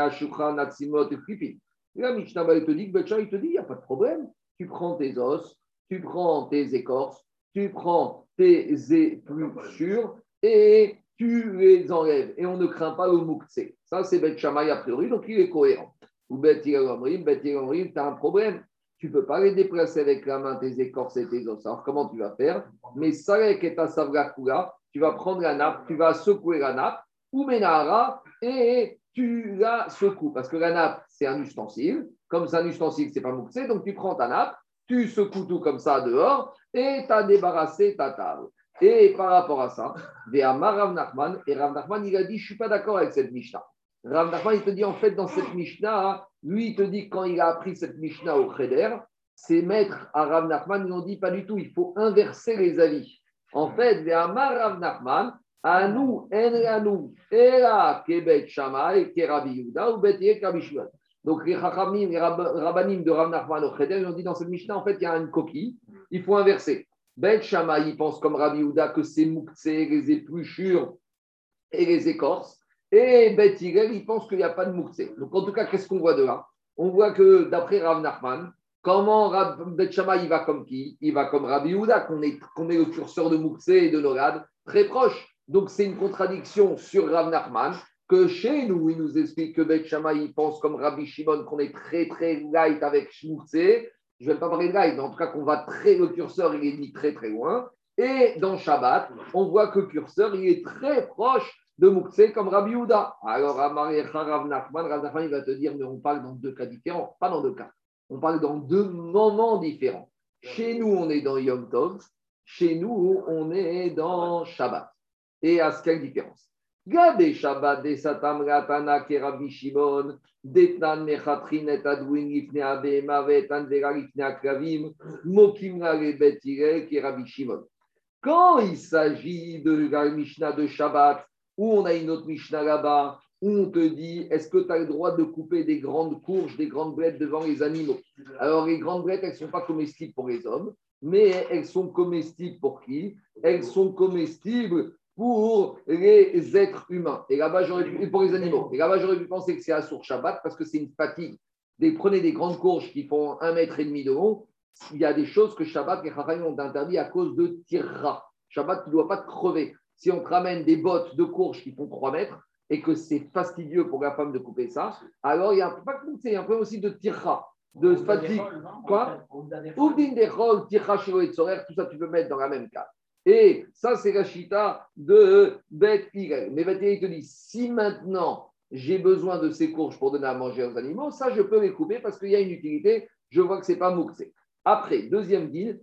Natsimot, et. La Mishnah va te dit que Shammai te dit, il n'y a pas de problème. Tu prends tes os, tu prends tes écorces, tu prends tes épluchures et tu les enlèves. Et on ne craint pas le moukse. Ça, c'est Bet Shammai a priori, donc il est cohérent. Ou Bet Yelomrim, Bet Yelomrim, tu as un problème. Tu ne peux pas les déplacer avec la main, tes écorces et tes os. Alors, comment tu vas faire? Mais Salek et ta Savgakula, tu vas prendre la nappe, tu vas secouer la nappe, ou Menara, et tu la secoues. Parce que la nappe, c'est un ustensile. Comme c'est un ustensile, c'est pas mouxé, donc tu prends ta nappe, tu secoues tout comme ça dehors, et tu as débarrassé ta table. Et par rapport à ça, Rav Nachman, et Rav Nachman, il a dit, je ne suis pas d'accord avec cette Mishnah. Rav Nachman, il te dit, en fait, dans cette Mishnah, lui, il te dit, quand il a appris cette Mishnah au Kheder, ses maîtres à Rav Nachman, ils ont dit, pas du tout, il faut inverser les avis. En fait, Véama Rav Nachman, à nous, en era kebet shamay, kerabi Yehuda, ou bet. Donc les Chachamim, les Rab- Rabbanim de Rav Nachman au Cheder, ils ont dit dans cette Mishnah, en fait, il y a une coquille, il faut inverser. Bet Shammai, il pense comme Rabbi Yehuda que c'est Moukse, les épluchures et les écorces. Et Bet Hillel, il pense qu'il n'y a pas de Moukse. Donc en tout cas, qu'est-ce qu'on voit de là? On voit que d'après Rav Nachman, comment Bet Shammai, il va comme qui? Il va comme Rabbi Yehuda, qu'on est, qu'on est le curseur de Moukse et de Norad très proche. Donc c'est une contradiction sur Rav Nachman que chez nous, il nous explique que Bet Shammai, il pense comme Rabbi Shimon qu'on est très très light avec Shmoukse. Je ne vais pas parler de light, mais en tout cas qu'on va très, le curseur, il est mis très très loin. Et dans Shabbat, on voit que le curseur, il est très proche de Moukse comme Rabbi Yehuda. Alors, Rav Nachman, Rav Nachman, il va te dire, mais on parle dans deux cas différents, pas dans deux cas. On parle dans deux moments différents. Chez nous, on est dans Yom Tov. Chez nous, on est dans Shabbat. Et à ce quelle différence? Gade Shabbat de Satam Ratana Rabbi Shimon, Detnan Mechatrin et Adwin Lifne Abema Vetan Vera Lifne Akravim, Mokim Hillel ke Rabbi Shimon. Quand il s'agit de la Mishnah de Shabbat, où on a une autre Mishnah là-bas, où on te dit est-ce que tu as le droit de couper des grandes courges, des grandes blettes devant les animaux? Alors, les grandes blettes, elles ne sont pas comestibles pour les hommes, mais elles sont comestibles pour qui? Elles sont comestibles pour les êtres humains. Et là-bas, j'aurais pu, et pour les animaux. Et là-bas, j'aurais pu penser que c'est à sourd Shabbat parce que c'est une fatigue. Des, prenez des grandes courges qui font un mètre et demi de long. Il y a des choses que Shabbat, les Chachamim ont interdit à cause de tirra. Shabbat, tu ne dois pas te crever. Si on te ramène des bottes de courges qui font 3 mètres et que c'est fastidieux pour la femme de couper ça, alors il y a un, pas que c'est un peu aussi de tirra, de fatigue. Quoi Oudin Tircha Shelo et Tzorer, tout ça tu peux mettre dans la même case. Et ça, c'est la chita de Bet Hillel. Mais Bet te dit si maintenant j'ai besoin de ces courges pour donner à manger aux animaux, ça, je peux les couper parce qu'il y a une utilité. Je vois que ce n'est pas mouxé. Après, deuxième deal.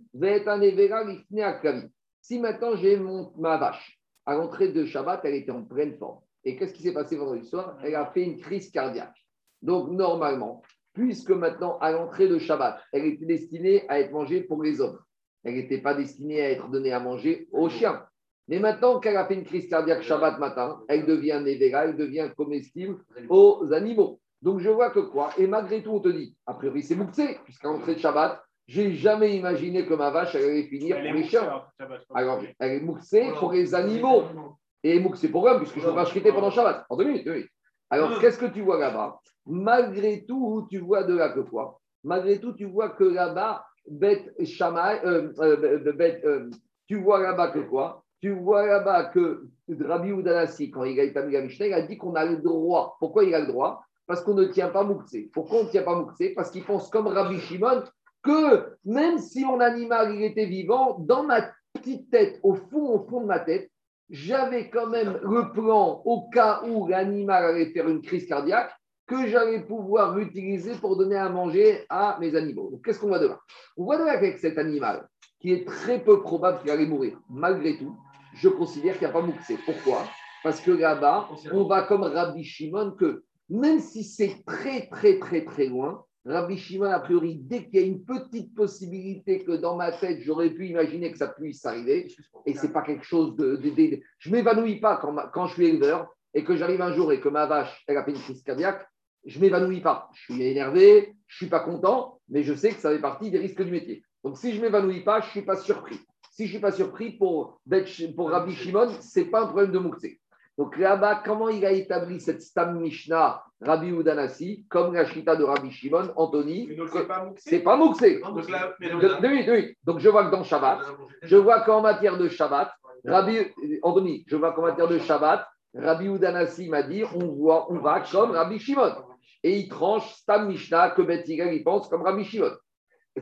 Si maintenant j'ai mon- ma vache, à l'entrée de Shabbat, elle était en pleine forme. Et qu'est-ce qui s'est passé vendredi soir? Elle a fait une crise cardiaque. Donc, normalement, puisque maintenant, à l'entrée de Shabbat, elle était destinée à être mangée pour les hommes. Elle n'était pas destinée à être donnée à manger aux chiens. Mais maintenant qu'elle a fait une crise cardiaque Shabbat matin, elle devient névéra, elle devient comestible aux animaux. Donc je vois que quoi? Et malgré tout, on te dit, a priori c'est mouxé, puisqu'à l'entrée de Shabbat, j'ai jamais imaginé que ma vache elle allait finir pour les chiens. Alors, elle est mouxée pour les animaux. Et mouxé pour l'homme, puisque je ne pas chriter pendant Shabbat. En deux minutes, oui. Alors, qu'est-ce que tu vois là-bas? Malgré tout, tu vois de là que quoi? Malgré tout, tu vois que là-bas, bête euh, euh, bête, euh, tu vois là-bas que quoi? Tu vois là-bas que Rabbi Oudanassi, quand il a établi la Mishnah, il a dit qu'on a le droit. Pourquoi il a le droit? Parce qu'on ne tient pas Mouxé. Pourquoi on ne tient pas Mouxé Parce qu'il pense comme Rabbi Shimon que même si mon animal était vivant, dans ma petite tête, au fond, au fond de ma tête, j'avais quand même le plan au cas où l'animal allait faire une crise cardiaque que j'allais pouvoir l'utiliser pour donner à manger à mes animaux. Donc, qu'est-ce qu'on voit de là? On voit de là qu'avec cet animal, qui est très peu probable qu'il allait mourir, malgré tout, je considère qu'il n'y a pas mouxé. Pourquoi? Parce que là-bas, on va comme Rabbi Shimon que même si c'est très, très, très, très loin, Rabbi Shimon, a priori, dès qu'il y a une petite possibilité que dans ma tête, j'aurais pu imaginer que ça puisse arriver, et c'est pas quelque chose de. de- de- je m'évanouis pas quand, ma- quand je suis éleveur et que j'arrive un jour et que ma vache, elle a fait une crise cardiaque, je m'évanouis pas. Je suis énervé, je suis pas content, mais je sais que ça fait partie des risques du métier. Donc si je m'évanouis pas, je suis pas surpris. Si je suis pas surpris, pour, pour Rabbi Shimon, c'est pas un problème de Moukse. Donc là-bas, comment il a établi cette Stam Mishnah, Rabbi Udanasi, comme la Shita de Rabbi Shimon, Anthony c'est pas Mouxé donc. Donc je vois que dans Shabbat, je vois qu'en matière de Shabbat, Rabbi, Anthony, je vois qu'en matière de Shabbat, Rabbi Udanasi m'a dit on, voit, on va comme Rabbi Shimon. Et il tranche Stam Mishnah que Bet Yigal, il pense comme Rabbi Shimon.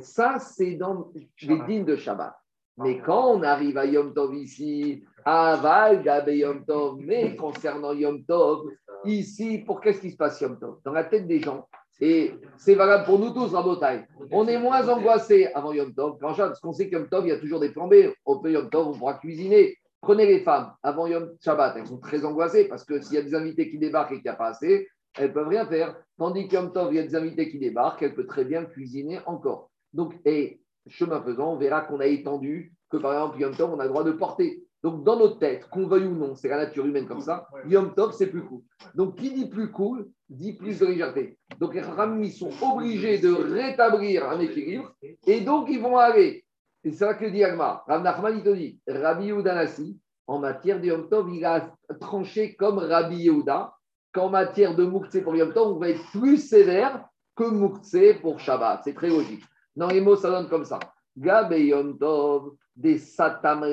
Ça, c'est dans les dînes de Shabbat. Mais quand on arrive à Yom Tov ici, à Val, Gabe Yom Tov, mais concernant Yom Tov, ici, pour qu'est-ce qui se passe Yom Tov? Dans la tête des gens, et c'est valable pour nous tous, Rabotai, on est moins angoissé avant Yom Tov Shabbat, parce qu'on sait que Yom Tov, il y a toujours des plans B. On peut Yom Tov, on pourra cuisiner. Prenez les femmes avant Yom Shabbat, elles sont très angoissées parce que s'il y a des invités qui débarquent et qu'il n'y a pas assez, elles ne peuvent rien faire. Tandis que Yom Tov, il y a des invités qui débarquent, elles peuvent très bien cuisiner encore. Donc, et chemin faisant, on verra qu'on a étendu que par exemple, Yom Tov, on a le droit de porter. Donc, dans notre tête, qu'on veuille ou non, c'est la nature humaine comme ça, Yom Tov, c'est plus cool. Donc, qui dit plus cool, dit plus de légèreté. Donc, les Ramis sont obligés de rétablir un équilibre et donc ils vont aller. Et c'est ça que dit Agma. Rav Nachman, il te dit, Rabbi Yehudanassi, en matière de Yom Tov, il a tranché comme Rabbi Yehuda, qu'en matière de Mouktsé pour Yom Tov, on va être plus sévère que Mouktsé pour Shabbat. C'est très logique. Dans les mots, ça donne comme ça. Gabe Yom Tov, des Satam.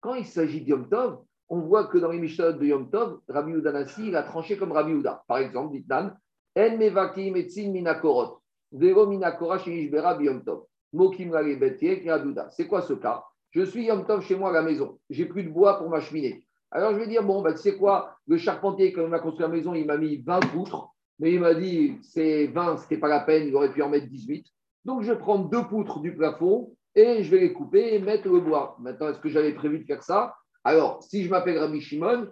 Quand il s'agit de Yom Tov, on voit que dans les Mishnah de Yom Tov, Rabbi Yehuda Nassi, il a tranché comme Rabbi Yehuda. Par exemple, dit Nan, En mevakim etzin minakorot, vero minakora biyom Tov. Mokim lale betie ki Rabbi Yehuda. C'est quoi ce cas? Je suis Yom Tov chez moi à la maison. J'ai plus de bois pour ma cheminée. Alors je vais dire, bon, bah, tu sais quoi, le charpentier, quand il m'a construit la maison, il m'a mis 20 poutres, mais il m'a dit, c'est 20, c'était pas la peine, il aurait pu en mettre 18. Donc je vais prendre deux poutres du plafond et je vais les couper et mettre le bois. Maintenant, est-ce que j'avais prévu de faire ça? Alors, si je m'appelle Rabbi Shimon,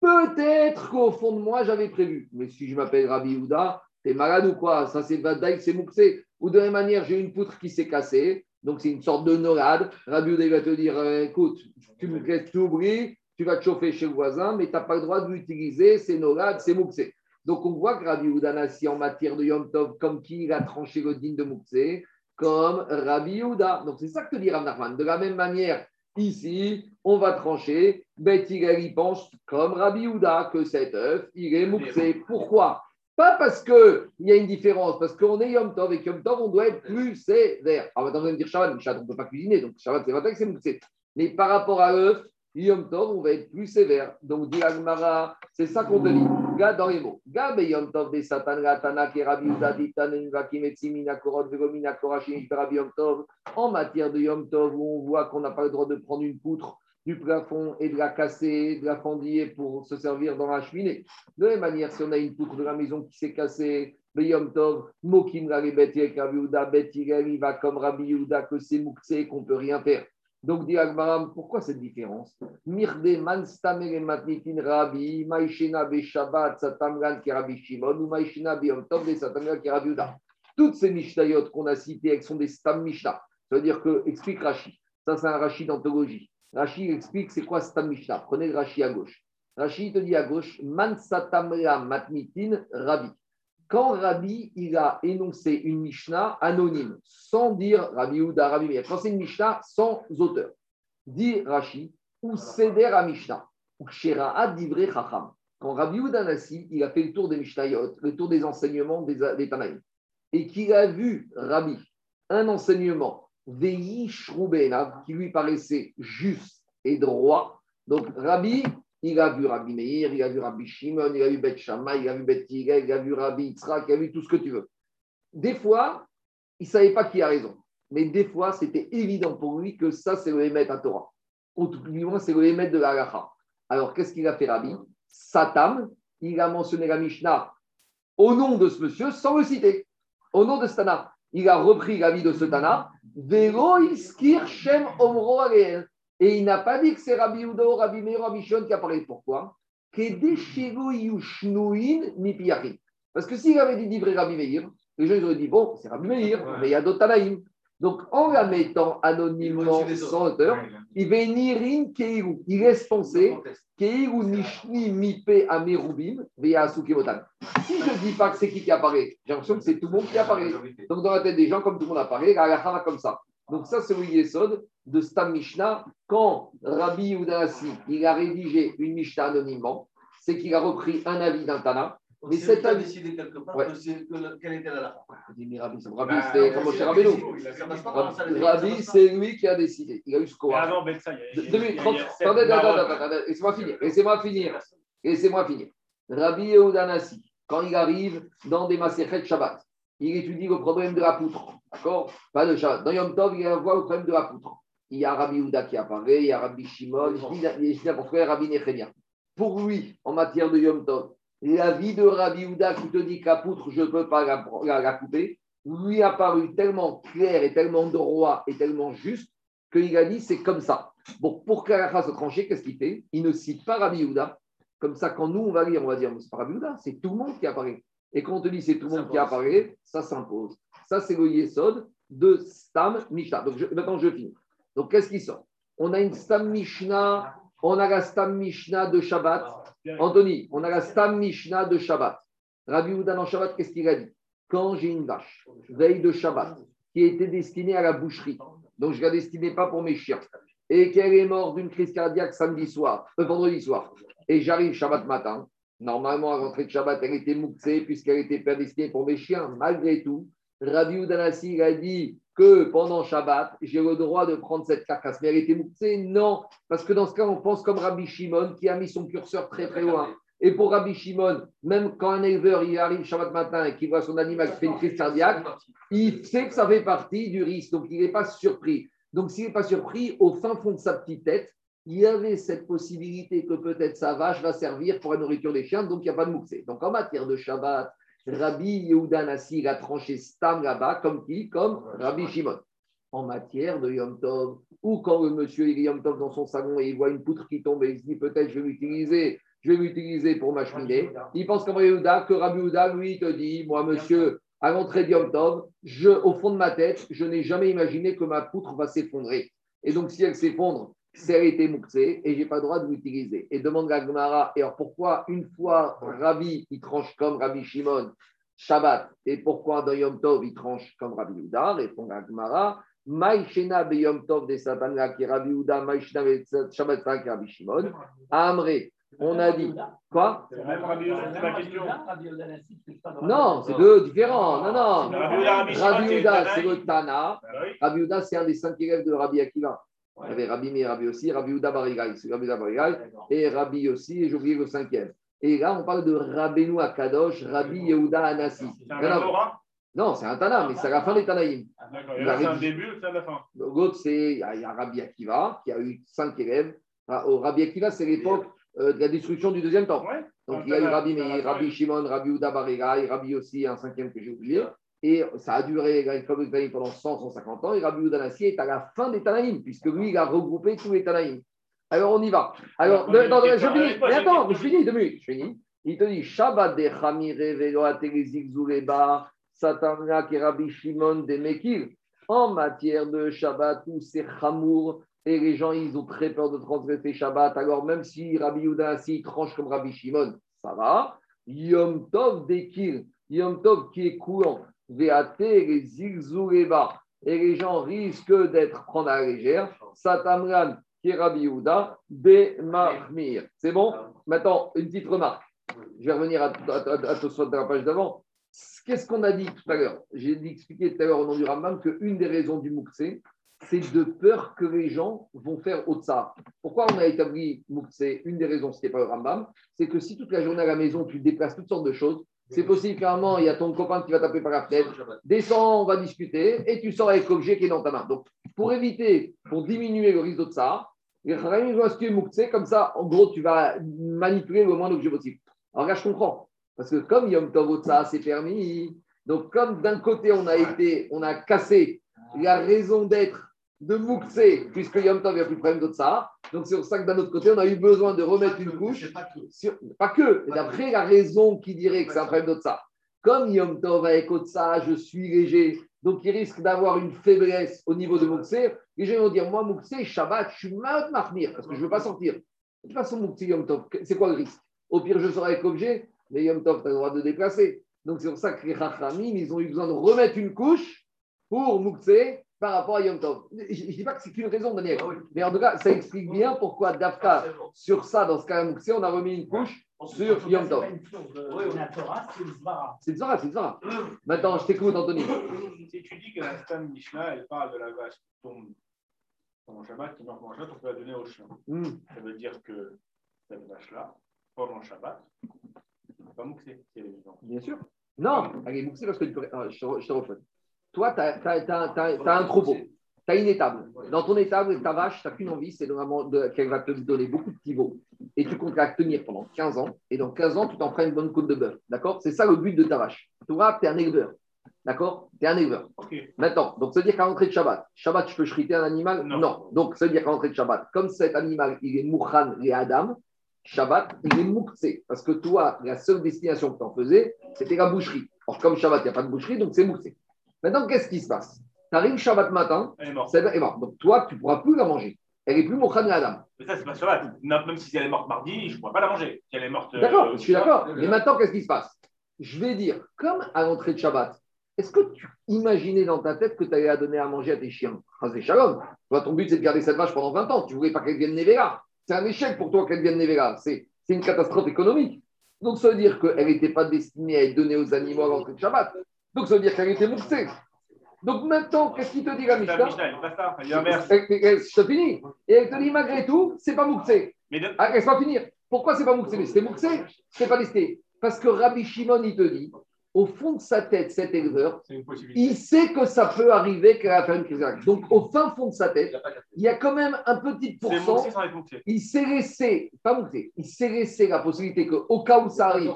peut-être qu'au fond de moi, j'avais prévu. Mais si je m'appelle Rabbi Houda, t'es malade ou quoi? Ça, c'est Vadaï, c'est Mouxé. Ou de la même manière, j'ai une poutre qui s'est cassée. Donc, c'est une sorte de norade. Rabbi Houda va te dire euh, écoute, tu me laisses, oublies, tu vas te chauffer chez le voisin, mais tu n'as pas le droit de l'utiliser. C'est norade, c'est Mouxé. Donc, on voit que Rabbi Houda Nassi, en matière de Yom Tov, comme qui il a tranché le digne de Mouxé, comme Rabbi Houda. Donc, c'est ça que te dit Rav Nachman. De la même manière, ici, on va trancher. Bet il pense comme Rabbi Houda que cet œuf, il est Mouxé. Pourquoi? Pas parce qu'il y a une différence, parce qu'on est Yom Tov et Yom Tov, on doit être plus sévère. Alors maintenant, vous allez me dire Shabbat, mais Shabbat, on ne peut pas cuisiner, donc Shabbat, c'est vrai que c'est Mouxé. Mais par rapport à l'œuf, Yom Tov, on va être plus sévère. Donc, dit Agmara, c'est ça qu'on te dit. Gars dans les mots. Gars, mais Yom Tov, des Satan, Gatana, Kerabi, Uda, Ditan, Vakim, Etzimina, Korot, Vegomina, Korachin, Rabbi Yom Tov. En matière de Yom Tov, où on voit qu'on n'a pas le droit de prendre une poutre du plafond et de la casser, de la fendiller pour se servir dans la cheminée. De la même manière, si on a une poutre de la maison qui s'est cassée, le Yom Tov, Mokim, Rabbi Bet, Rabbi Uda, Bet, il va comme Rabbi Uda, que c'est Mouxé, qu'on peut rien faire. Donc, dit Agmaram, pourquoi cette différence? Mirde man stamere matnitin rabbi, maïshena be shabbat satamran ki rabbi Shimon, ou maïshena be yom satamran ki. Toutes ces mishnayot qu'on a citées, elles sont des stam mishnah. Ça veut dire que, explique Rashi. Ça, c'est un Rashi d'anthologie. Rashi explique c'est quoi stam mishnah. Prenez le Rashi à gauche. Rashi te dit à gauche, man satamra matnitin rabbi quand Rabbi il a énoncé une Mishnah anonyme, sans dire Rabbi Ouda, Rabbi Meir, quand c'est une Mishnah sans auteur, dit Rashi, ou Seder à Mishnah, ou Shera'a Divrei Chacham. Quand Rabbi Ouda Nassi, il a fait le tour des Mishnayot, le tour des enseignements des, des Tanaïm, et qu'il a vu Rabbi un enseignement, Shrubenav, qui lui paraissait juste et droit. Donc Rabbi, il a vu Rabbi Meir, il a vu Rabbi Shimon, il a vu Bet Shammai, il a vu Bet Yigal, il a vu Rabbi Yitzhak, il a vu tout ce que tu veux. Des fois, il ne savait pas qui a raison. Mais des fois, c'était évident pour lui que ça, c'est le Hémet à Torah. Ou c'est le Hémet de la Halacha. Alors, qu'est-ce qu'il a fait Rabbi? Satam, il a mentionné la Mishnah au nom de ce monsieur sans le citer. Au nom de ce Tana. Il a repris la vie de ce Tana. Velo iskir shem omro. Et il n'a pas dit que c'est Rabbi Udo, Rabbi Meir, Rabbi Shon qui a parlé. Pourquoi? Parce que s'il avait dit Divré Rabbi Meir, les gens ils auraient dit bon, c'est Rabbi Meir, mais il y a d'autres Tanaïm. Donc en la mettant anonymement sans auteur, il va nirin keiru. Il laisse penser keiru nishni mipe amerubim. Si je ne dis pas que c'est qui qui apparaît, j'ai l'impression que c'est tout le monde qui apparaît. Donc dans la tête des gens, comme tout le monde apparaît, la halakha va comme ça. Donc ça, c'est le Yesod de Stam Mishnah. Quand Rabbi Udasi, il a rédigé une Mishnah anonymement, c'est qu'il a repris un avis d'un Tana. Mais c'est cet lui qui a avis- décidé quelque part Ouais. que quelle était la Rabbi, c'est Rabbi, Bah, comme c'est chez Rabbi, Rabbeinu. c'est lui qui a décidé. Il a eu ce courage. avant sept attendez, attendez, attendez, attendez, laissez-moi finir, laissez-moi finir, laissez-moi finir. Rabbi Yehuda Nassi, quand il arrive dans des Maserhet Shabbat, il étudie le problème de la poutre, d'accord? Pas de Shabbat. Dans Yom Tov, il voit le problème de la poutre. Il y a Rabbi Yehuda qui apparaît, il y a Rabbi Shimon, dis je dis n'importe quoi, Rabbi Nechemia. Pour lui, en matière de Yom Tov, la vie de Rabbi Yehuda qui te dit que la poutre, je ne peux pas la, la- la couper, lui a paru tellement clair et tellement droit et tellement juste qu'il a dit c'est comme ça. Bon, pour que la se trancher, qu'est-ce qu'il fait? Il ne cite pas Rabbi Yehuda. Comme ça, quand nous, on va lire, on va dire, c'est pas Rabbi Yehuda, c'est tout le monde qui apparaît. Et quand on te dit c'est tout le monde qui apparaît, ça s'impose. Ça, c'est le Yesod de Stam Mishnah. Donc, je- maintenant, je finis. Donc, qu'est-ce qui sort? On a une Stam Mishnah, on a la Stam Mishnah de Shabbat. Anthony, on a la Stam Mishnah de Shabbat. Rabbi Yehuda dans Shabbat, qu'est-ce qu'il a dit? Quand j'ai une vache, veille de Shabbat, qui était destinée à la boucherie, donc je ne la destinais pas pour mes chiens, et qu'elle est morte d'une crise cardiaque samedi soir, euh, vendredi soir, et j'arrive Shabbat matin, normalement à l'entrée de Shabbat, elle était mouxée puisqu'elle était pas destinée pour mes chiens, malgré tout, Rabbi Udanassi il a dit que pendant Shabbat, j'ai le droit de prendre cette carcasse, mais elle était mouxée Non, parce que dans ce cas, on pense comme Rabbi Shimon qui a mis son curseur très très loin. Et pour Rabbi Shimon, même quand un éleveur il arrive Shabbat matin et qu'il voit son animal qui fait une crise cardiaque, il sait que ça fait partie du risque, donc il n'est pas surpris. Donc s'il n'est pas surpris, au fin fond de sa petite tête, il y avait cette possibilité que peut-être sa vache va servir pour la nourriture des chiens, donc il n'y a pas de mouxé. Donc en matière de Shabbat, Rabbi Yehuda Nassi il a tranché Stam là-bas, comme qui Comme Rabbi Shimon. En matière de Yom Tov, ou quand le monsieur il est Yom Tov dans son salon et il voit une poutre qui tombe et il se dit peut-être je vais l'utiliser, je vais l'utiliser pour ma cheminée, il pense comme Rabbi Yehuda que Rabbi Yehuda, lui, te dit, moi monsieur, à l'entrée de Yom Tov, je, au fond de ma tête, je n'ai jamais imaginé que ma poutre va s'effondrer. Et donc, si elle s'effondre, c'est elle était et je n'ai pas le droit de l'utiliser. Et demande la Gemara, et alors pourquoi une fois Rabbi, il tranche comme Rabbi Shimon, Shabbat, et pourquoi dans Yom Tov, il tranche comme Rabbi Yehuda Répond la Gemara, Maïchena be Yom Tov de Satana qui est Rabbi Yehuda, Maïchena be Shabbat qui est Rabbi Shimon. Amré, on a dit, quoi? C'est même Rabbi Yehuda, c'est ma question. Non, c'est deux différents. Non, non. Rabbi Rabbi c'est le Tana. Bah. Rabbi Yehuda, c'est un des cinq élèves de Rabbi Akiva. Il y avait Rabbi Meir, Rabbi aussi, Rabbi Yehuda Barigai, Rabbi et Rabbi aussi, et j'ai oublié le cinquième. Et là, on parle de Rabbeinu Akadosh, Rabbi Yehuda Anassi. C'est un Non, c'est un Tana, mais c'est la fin des Tanaïm. D'accord. Il là, c'est un début, c'est la fin? L'autre, c'est il y a- Rabbi Akiva, qui a eu cinq élèves. Ah, Au Rabbi Akiva, c'est l'époque euh, de la destruction du deuxième temple. Ouais. Donc il y a eu Rabbi Meir. Rabbi Shimon, Rabbi Uda Barigai, Rabbi aussi, un cinquième que j'ai oublié. Et ça a duré comme les Tanaïm pendant 100, 150 ans. Et Rabbi Uda Nassi est à la fin des Tanaïm, puisque lui, il a regroupé tous les Tanaïm. Alors on y va. Alors, je finis. Mais attends, je finis, deux minutes, je finis. Il te dit Shabbat de Chamire Velo Atelezik Zuleba, Satana Rabbi Shimon de Mekil. En matière de Shabbat, où c'est Chamour, et les gens, ils ont très peur de transgresser Shabbat. Alors, même si Rabbi Yehuda assis tranche comme Rabbi Shimon, ça va. Yom Tov Dekil, Yom Tov qui est coulant, et les gens risquent d'être prendre à la légère. Satamran, qui est Rabbi Yehuda, de Mahmir. C'est bon? Maintenant, une petite remarque. Je vais revenir à, à, à, à de la page d'avant. Qu'est-ce qu'on a dit tout à l'heure? J'ai expliqué tout à l'heure au nom du Rambam qu'une des raisons du Mouxé, c'est de peur que les gens vont faire Otsar. Pourquoi on a établi Mouxé Une des raisons, ce pas le Rambam, c'est que si toute la journée à la maison, tu déplaces toutes sortes de choses, c'est possible qu'à un moment, il y a ton copain qui va taper par la fenêtre, descends, on va discuter, et tu sors avec l'objet qui est dans ta main. Donc, pour éviter, pour diminuer le risque les Chachamim ont institué Mouxé, comme ça, en gros, tu vas manipuler le moins d'objets possible. Alors là, je comprends. Parce que comme Yom Tov Otsa, c'est permis. Donc, comme d'un côté, on a été, on a cassé la raison d'être de Mouxé, puisque Yom Tov, il n'y a plus de problème d'Otsa. Donc, c'est pour ça que d'un autre côté, on a eu besoin de remettre une couche. Pas que. sur- pas que, d'après la raison qui dirait que c'est un problème d'Otsa. Comme Yom Tov avec Otsa, je suis léger, donc il risque d'avoir une faiblesse au niveau de Mouxé. Les gens vont dire Moi, Mouxé, Shabbat, je suis mal marmire parce que je ne veux pas sortir. De toute façon, Mouxé, Yom Tov, c'est quoi le risque? Au pire, je serai avec objet, mais Yom Tov, tu as le droit de déplacer. Donc c'est pour ça que les Rachamim, ils ont eu besoin de remettre une couche pour Mouxé par rapport à Yom Tov. Je ne dis pas que c'est qu'une raison, Daniel. Ah oui. Mais en tout cas, ça explique bien pourquoi Dafka, sur ça, dans ce cas on a remis une couche sur Yom Tov. Torah, c'est le Zvara. C'est Zara, c'est Zara. Maintenant, je t'écoute, Anthony. Si tu dis que la Stam Mishnah, elle parle de la vache qui tombe pendant Shabbat, qui meurt pendant Shabbat, on peut la donner au chien. Ça veut dire que cette vache-là, pendant Shabbat, elle n'est pas mouxée, si elle est vivante. Bien sûr. Non, allez, Moukse, parce que tu peux. ah, je te, je te refais. Toi, tu as, un troupeau. Tu as une étable. Dans ton étable, ta vache, tu n'as qu'une envie, c'est qu'elle va te donner beaucoup de pivots. Et tu comptes la tenir pendant 15 ans. Et dans 15 ans, tu t'en feras une bonne côte de bœuf. D'accord? C'est ça le but de ta vache. Toi, tu es un éleveur. D'accord? Tu es un éleveur. Maintenant, donc ça veut dire qu'à l'entrée de Shabbat, Shabbat, je peux chriter un animal? Non. Donc ça veut dire qu'à l'entrée de Shabbat, comme cet animal, il est Mouchan et Adam, Shabbat, il est Mouktsé. Parce que toi, la seule destination que tu en faisais, c'était la boucherie. Or, comme Shabbat, il n'y a pas de boucherie, donc c'est Mouktsé. Maintenant, qu'est-ce qui se passe? Tu arrives Shabbat matin, Elle est morte. est morte. Donc toi, tu ne pourras plus la manger. Elle est plus Mouchan et Adam. Mais ça, c'est pas Shabbat. Même si elle est morte mardi, je ne pourrais pas la manger. Si elle est morte. euh, D'accord, je suis d'accord. c'est Mais maintenant, qu'est-ce qui se passe? Je vais dire, comme à l'entrée de Shabbat, est-ce que tu imaginais dans ta tête que tu allais la donner à manger à tes chiens? Ah, c'est shalom. Toi, ton but, c'est de garder cette vache pendant 20 ans. Tu ne voulais pas qu'elle vienne Nevera. C'est un échec pour toi qu'elle vienne Nevera. C'est c'est une catastrophe économique. Donc, ça veut dire qu'elle n'était pas destinée à être donnée aux animaux à l'entrée de Shabbat. Donc, ça veut dire qu'elle était moussée. Donc, maintenant, qu'est-ce qu'il te dit la Mishnah Je te finis. Et elle te dit, malgré tout, c'est pas moussé. Mais de- Ah, laisse-moi finir. Pourquoi c'est pas Mouxé Mais c'était c'est pas listé. Parce que Rabbi Shimon, il te dit, au fond de sa tête, cet éleveur, il sait que ça peut arriver qu'elle va faire une crise. Donc, au fin fond de sa tête, il y a quand même un petit pourcent. Il s'est laissé, pas Mouxé, il s'est laissé la possibilité qu'au cas où ça arrive,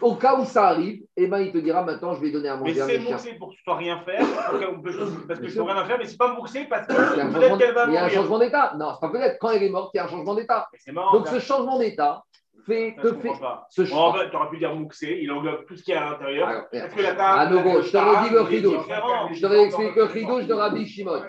au cas où ça arrive, eh ben, il te dira maintenant, je vais donner à Mais manger à c'est mes chiens. mouxé pour que tu ne sois rien faire, parce que je ne peux rien faire, mais c'est pas mouxé parce que peut-être qu'elle va il y a un mourir. changement d'état. Non, c'est pas peut-être. Quand elle est morte, il y a un changement d'état. Mais C'est. Donc, ça. ce changement d'état fait, Ça, te fait. pas. Ce Bon, fait, tu aurais pu dire mouxé, il englobe tout ce qu'il y a à l'intérieur. Que la À table. nouveau, je te redis le rideau. Je te réexplique le chidouche de Rabbi Shimon.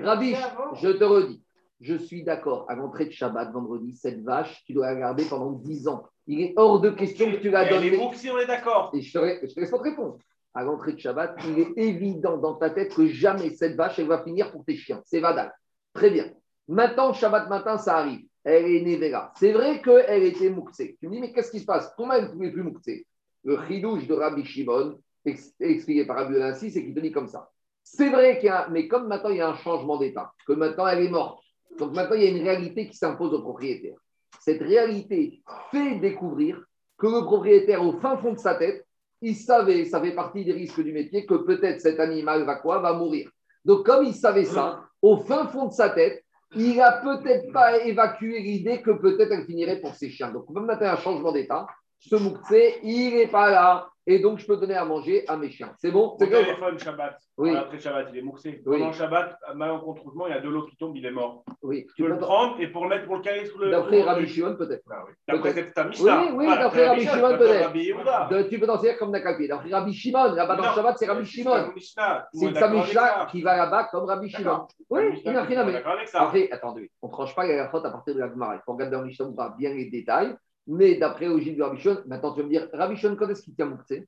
Rabbi, je te redis, je suis d'accord, à l'entrée de Shabbat, vendredi, cette vache, tu dois la garder pendant 10 ans. Il est hors de question que tu la Elle est donnes. mouxée, on est d'accord. Et je te, ré- je te laisse te répondre. À l'entrée de Shabbat, il est évident dans ta tête que jamais cette vache, elle va finir pour tes chiens. C'est Vadal. Très bien. Maintenant, Shabbat matin, ça arrive. Elle est Nevera. C'est vrai qu'elle était mouxée. Tu me dis, mais qu'est-ce qui se passe? Comment elle ne pouvait plus mouxée? Le chidouche de Rabbi Shimon, ex- expliqué par Rabbi Yolassi, c'est qu'il te dit comme ça. C'est vrai qu'il y a, mais comme maintenant il y a un changement d'état, que maintenant elle est morte, donc maintenant il y a une réalité qui s'impose au propriétaire. Cette réalité fait découvrir que le propriétaire, au fin fond de sa tête, il savait, ça fait partie des risques du métier, que peut-être cet animal va quoi Va mourir. Donc comme il savait ça, au fin fond de sa tête, il n'a peut-être pas évacué l'idée que peut-être elle finirait pour ses chiens. Donc même a un changement d'état, ce mouktsé, il n'est pas là, et donc je peux donner à manger à mes chiens. C'est bon? C'est téléphone Shabbat. Oui. Après Shabbat, il est mouxé. Oui. Pendant Shabbat, malencontreusement, il y a de l'eau qui tombe, il est mort. Oui, Tu peux le prendre et pour le mettre pour le caler sous le. D'après Rabbi Shimon, peut-être. Ah oui. D'après cette Mishnah. Oui, oui, Pas d'après Rabbi Shimon, peut-être. Tu peux t'en servir comme Nakapé. D'après Rabbi Shimon, là-bas dans Shabbat, c'est Rabbi Shimon. C'est une Mishnah qui va là-bas comme Rabbi Shimon. Oui, il n'a rien à mettre. Après, attendez, on ne tranche pas la faute à partir de la Gemara. Il faut regarder dans Mishnah, bien les détails. Mais d'après Ogive de Rabbi Shimon, maintenant tu vas me dire, Rabbi Shimon, quand est-ce qu'il tient Mouktsé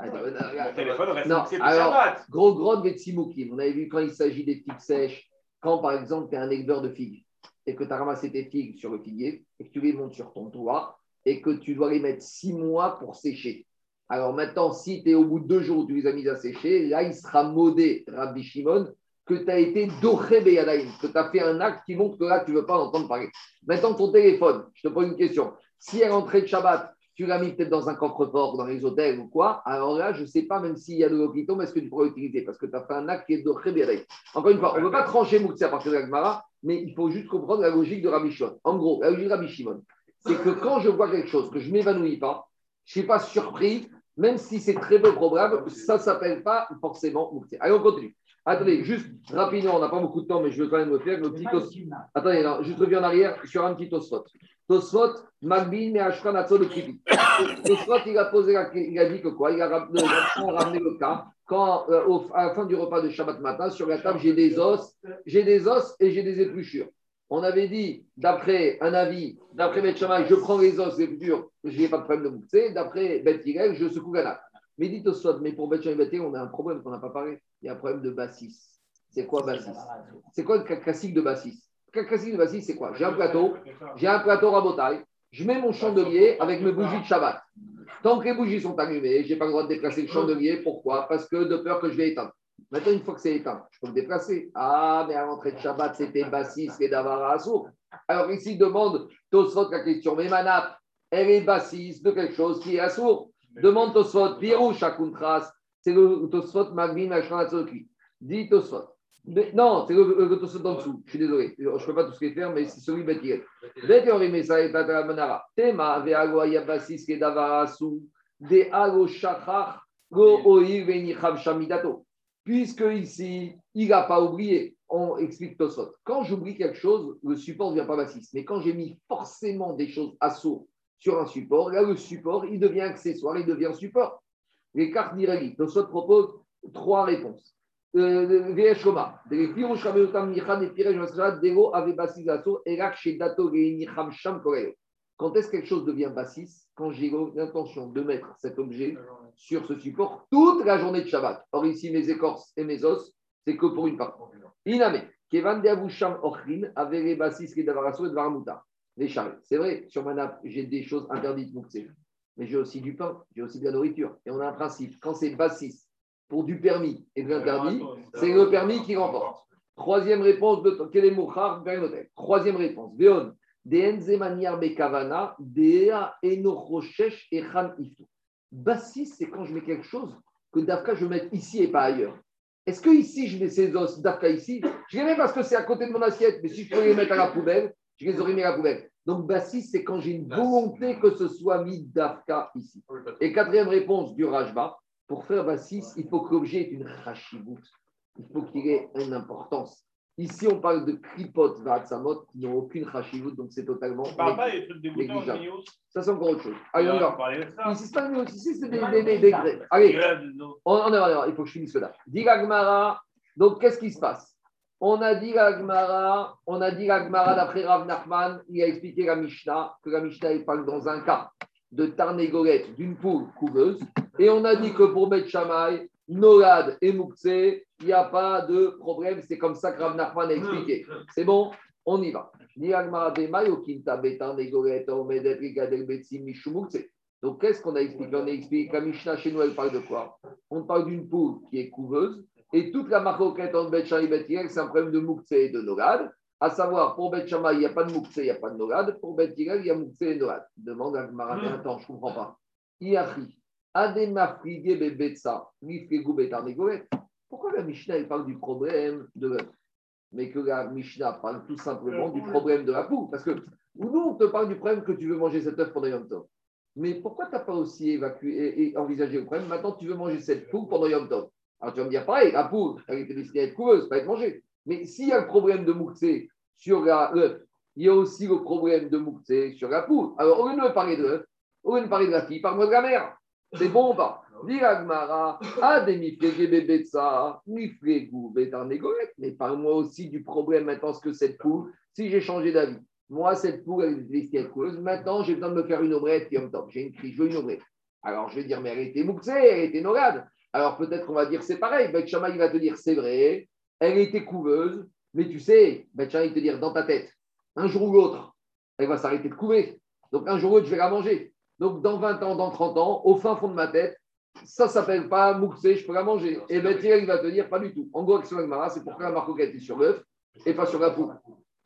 Le téléphone reste Non, alors-. Gros grog Vetsimukim. On avait vu quand il s'agit des figues sèches, quand par exemple tu es un éleveur de figues et que tu as ramassé tes figues sur le figuier et que tu les montes sur ton toit et que tu dois les mettre six mois pour sécher. Alors maintenant, si tu es au bout de deux jours tu les as mis à sécher, là il sera modé, Rabbi Shimon, que tu as été doré Beyadaïm, que tu as fait un acte qui montre que là tu ne veux pas en entendre parler. Maintenant, ton téléphone, je te pose une question. Si à l'entrée de Shabbat, tu l'as mis peut-être dans un coffre-fort, dans les hôtels ou quoi, alors là, je ne sais pas, même s'il y a de l'hôpital, mais est-ce que tu pourras l'utiliser? Parce que tu as fait un acte qui est de Khébéré. Encore une fois, on ne veut pas trancher Mouktsé à partir de la mais il faut juste comprendre la logique de Rabbi Shimon. En gros, la logique de Rabbi Shimon, c'est que quand je vois quelque chose, que je ne m'évanouis pas, je ne suis pas surpris, même si c'est très peu probable, ça ne s'appelle pas forcément Mouktsé. Allez, on continue. Attendez, juste rapidement, on n'a pas beaucoup de temps, mais je veux quand même le faire. Le petit C'est pas os- une sunna. Attendez, non, juste reviens en arrière sur un petit Tosfot. Tosfot, Magbin, mais Ashkan, le Kripi. Tosfot, il a, posé la- il a dit que quoi? Il a ramené, ramené le cas. Quand, euh, au- à la fin du repas de Shabbat matin, sur la table, j'ai des os, j'ai des os et j'ai des épluchures. On avait dit, d'après un avis, d'après Shammai, je prends les os, les épluchures, je n'ai pas de problème de mousser. D'après Hillel, je secoue la. Mais dit Tosfot, mais pour Shammai et on a un problème qu'on n'a pas parlé. Il y a un problème de bassis. C'est quoi Bassis C'est quoi le cas classique de Bassis Le classique de Bassis, c'est quoi J'ai un plateau, j'ai un plateau rabotaille, je mets mon chandelier avec mes bougies de Shabbat. Tant que les bougies sont allumées, je n'ai pas le droit de déplacer le chandelier. Pourquoi? Parce que de peur que je vais éteindre. Maintenant, une fois que c'est éteint, je peux le déplacer. Ah, mais à l'entrée de Shabbat, c'était Bassis et Davara Assour. Alors ici, demande Tosfot la question. Mais ma nappe, elle est Bassis de quelque chose qui est Assour. Demande Tosfot, Pierrot Shakuntras, c'est le Tosfot Magmin Ashranatzoki. Dis Tosfot. Non, c'est le, le Tosfot dessous. Je suis désolé. Je ne peux pas tous les faire, mais c'est celui. Bethilel, ça est à Manara. Tema, Ayabasis, et. De Go Shamidato puisque ici, il n'a pas oublié. On explique Tosfot. Quand j'oublie quelque chose, le support ne devient pas bassiste. Mais quand j'ai mis forcément des choses à sourd sur un support, là, le support, il devient accessoire, il devient support. Les cartes d'Iragi, Tosfot propose trois réponses. Quand est-ce que quelque chose devient bassiste Quand j'ai l'intention de mettre cet objet sur ce support toute la journée de Shabbat. Or, ici, mes écorces et mes os, c'est que pour une partie. Iname, Kevan de Avusham Ochrin, les bassis qui d'Avarasso et de Varamuta. Les. C'est vrai, sur ma nappe, j'ai des choses interdites, Moukse. Mais j'ai aussi du pain, j'ai aussi de la nourriture. Et on a un principe, quand c'est bassis pour du permis et de l'interdit, c'est le permis qui remporte. Troisième réponse de Kelemouchar Bernotel. Troisième réponse, maniar bekavana, dea enochoshesh echan iftu. Bassis, c'est quand je mets quelque chose que Dafka, je mets ici et pas ailleurs. Est-ce que ici, je mets ces os Dafka ici? Je les mets parce que c'est à côté de mon assiette, mais si je peux les mettre à la poubelle, je les aurais mis à la poubelle. Donc, Bassis, c'est quand j'ai une volonté que ce soit mis Dafka ici. Et quatrième réponse du Rajba, pour faire Bassis, il faut que l'objet ait une Rachibout. Il faut qu'il ait une importance. Ici, on parle de Kripot Vatsamot qui n'ont aucune Rachibout, donc c'est totalement. On parle pas des trucs négligeable. Ça, c'est encore autre chose. Allez, on y va. Ici, c'est pas nous, ici, c'est des, des, des, des. Allez, on, il faut que je finisse cela. Dit l'Agmara, donc qu'est-ce qui se passe? On a dit l'Agmara, on a dit l'Agmara d'après Rav Nachman, il a expliqué la Mishnah, que la Mishnah, parle dans un cas de tarnégolette d'une poule couveuse, et on a dit que pour Beth Shammai, Nolad et Moukse, il n'y a pas de problème, c'est comme ça que Rav Nachman a expliqué. C'est bon On y va. Donc, qu'est-ce qu'on a expliqué? On a expliqué que la Mishnah chez nous, elle parle de quoi? On parle d'une poule qui est couveuse et toute la marcoquette entre Bet et Bet c'est un problème de Moukse et de Nogad. À savoir, pour Bet Shammai, il n'y a pas de Moukse, il n'y a pas de Nogad. Pour Bet il y a Moukse et Nogad. Demande à Gmara, mais attends, je ne comprends pas. Iachi, Adema Frigé Bebetsa. Pourquoi la Mishnah, elle parle du problème de l'œuf Mais que la Mishnah parle tout simplement du problème de la poule. Parce que nous, on te parle du problème que tu veux manger cet œuf pendant Yom Tov. Mais pourquoi tu n'as pas aussi évacué et, et envisagé le problème? Maintenant, tu veux manger cette poule pendant Yom Tov. Alors, tu vas me dire, pareil, la poule, elle était destinée à être couveuse, pas à être mangée. Mais s'il y a le problème de Mouktsé sur l'œuf, il y a aussi le problème de Mouktsé sur la poule. Alors, au lieu de me parler de l'œuf, au lieu de me parler de la fille, parle-moi de la mère. C'est bon ou pas? Dis la Gemara, ah, des bébé de ça. Mais parle-moi aussi du problème maintenant, ce que cette poule, si j'ai changé d'avis. Moi, cette poule, elle est destinée à être couveuse. Maintenant, j'ai besoin de me faire une omelette, Yom Tov. J'ai une crise, je veux une omelette. Alors, je vais dire, mais elle était Mouktsé, elle était Nogad. Alors, peut-être qu'on va dire, c'est pareil. Beth Shammai, va te dire, c'est vrai, elle était couveuse, mais tu sais, Beth Shammai, va te dire, dans ta tête, un jour ou l'autre, elle va s'arrêter de couver. Donc, un jour ou l'autre, je vais la manger. Donc, dans 20 ans, dans 30 ans, au fin fond de ma tête, ça ne s'appelle pas Mouxé, je peux la manger. Et Ben il va te dire pas du tout. En gros, c'est pourquoi la marque est sur l'œuf et pas sur la poule.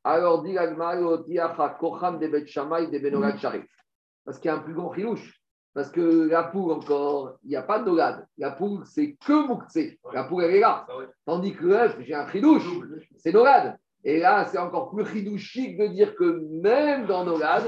Alors, dit l'Agmara, Kocham de Bet Shammai de Benogat. Parce qu'il y a un plus grand chilouche. Parce que la poule, encore, il n'y a pas de nogad. La poule, c'est que Mouxé. La poule, elle est là. Tandis que l'œuf, j'ai un chilouche. C'est nogad. Et là, c'est encore plus chidouchique de dire que même dans nogad,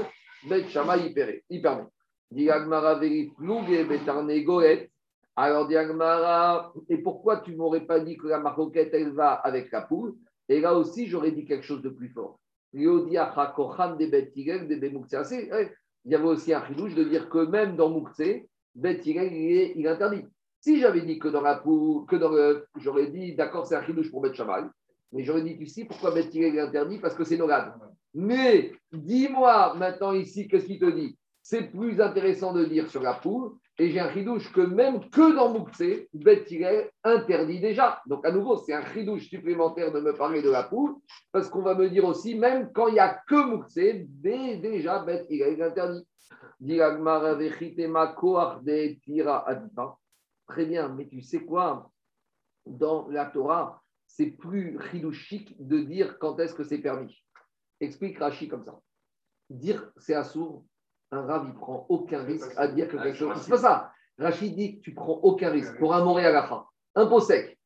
Bet Shammai, il permet. Il permet. Dit Agmara Verifloug et Betarne Goet. Alors, dit Agmara, et pourquoi tu ne m'aurais pas dit que la maroquette, elle va avec la poule? Et là aussi, j'aurais dit quelque chose de plus fort. Yodia Kochan de Bet de Il y avait aussi un chidouche de dire que même dans Moukse, Bet il est, il interdit. Si j'avais dit que dans la poule, que dans j'aurais dit, d'accord, c'est un chidouche pour Bet Shammai, mais j'aurais dit ici, pourquoi Bet Hillel est interdit? Parce que c'est Nogad. Mais dis-moi maintenant ici, qu'est-ce qu'il te dit? C'est plus intéressant de dire sur la poule Et j'ai un chidouche que même que dans Mouktsé, Bet Hillel interdit déjà. Donc à nouveau, c'est un chidouche supplémentaire de me parler de la poule, parce qu'on va me dire aussi, même quand il n'y a que Mouktsé, dé- déjà Bet Hillel interdit. Très bien, mais tu sais quoi? Dans la Torah, c'est plus chidouchique de dire quand est-ce que c'est permis. Explique Rashi comme ça. Dire c'est assourd, un rave, il prend aucun risque à dire que quelque chose. C'est pas ça. Rachid dit que tu prends aucun risque pour un Montréal Un pot sec.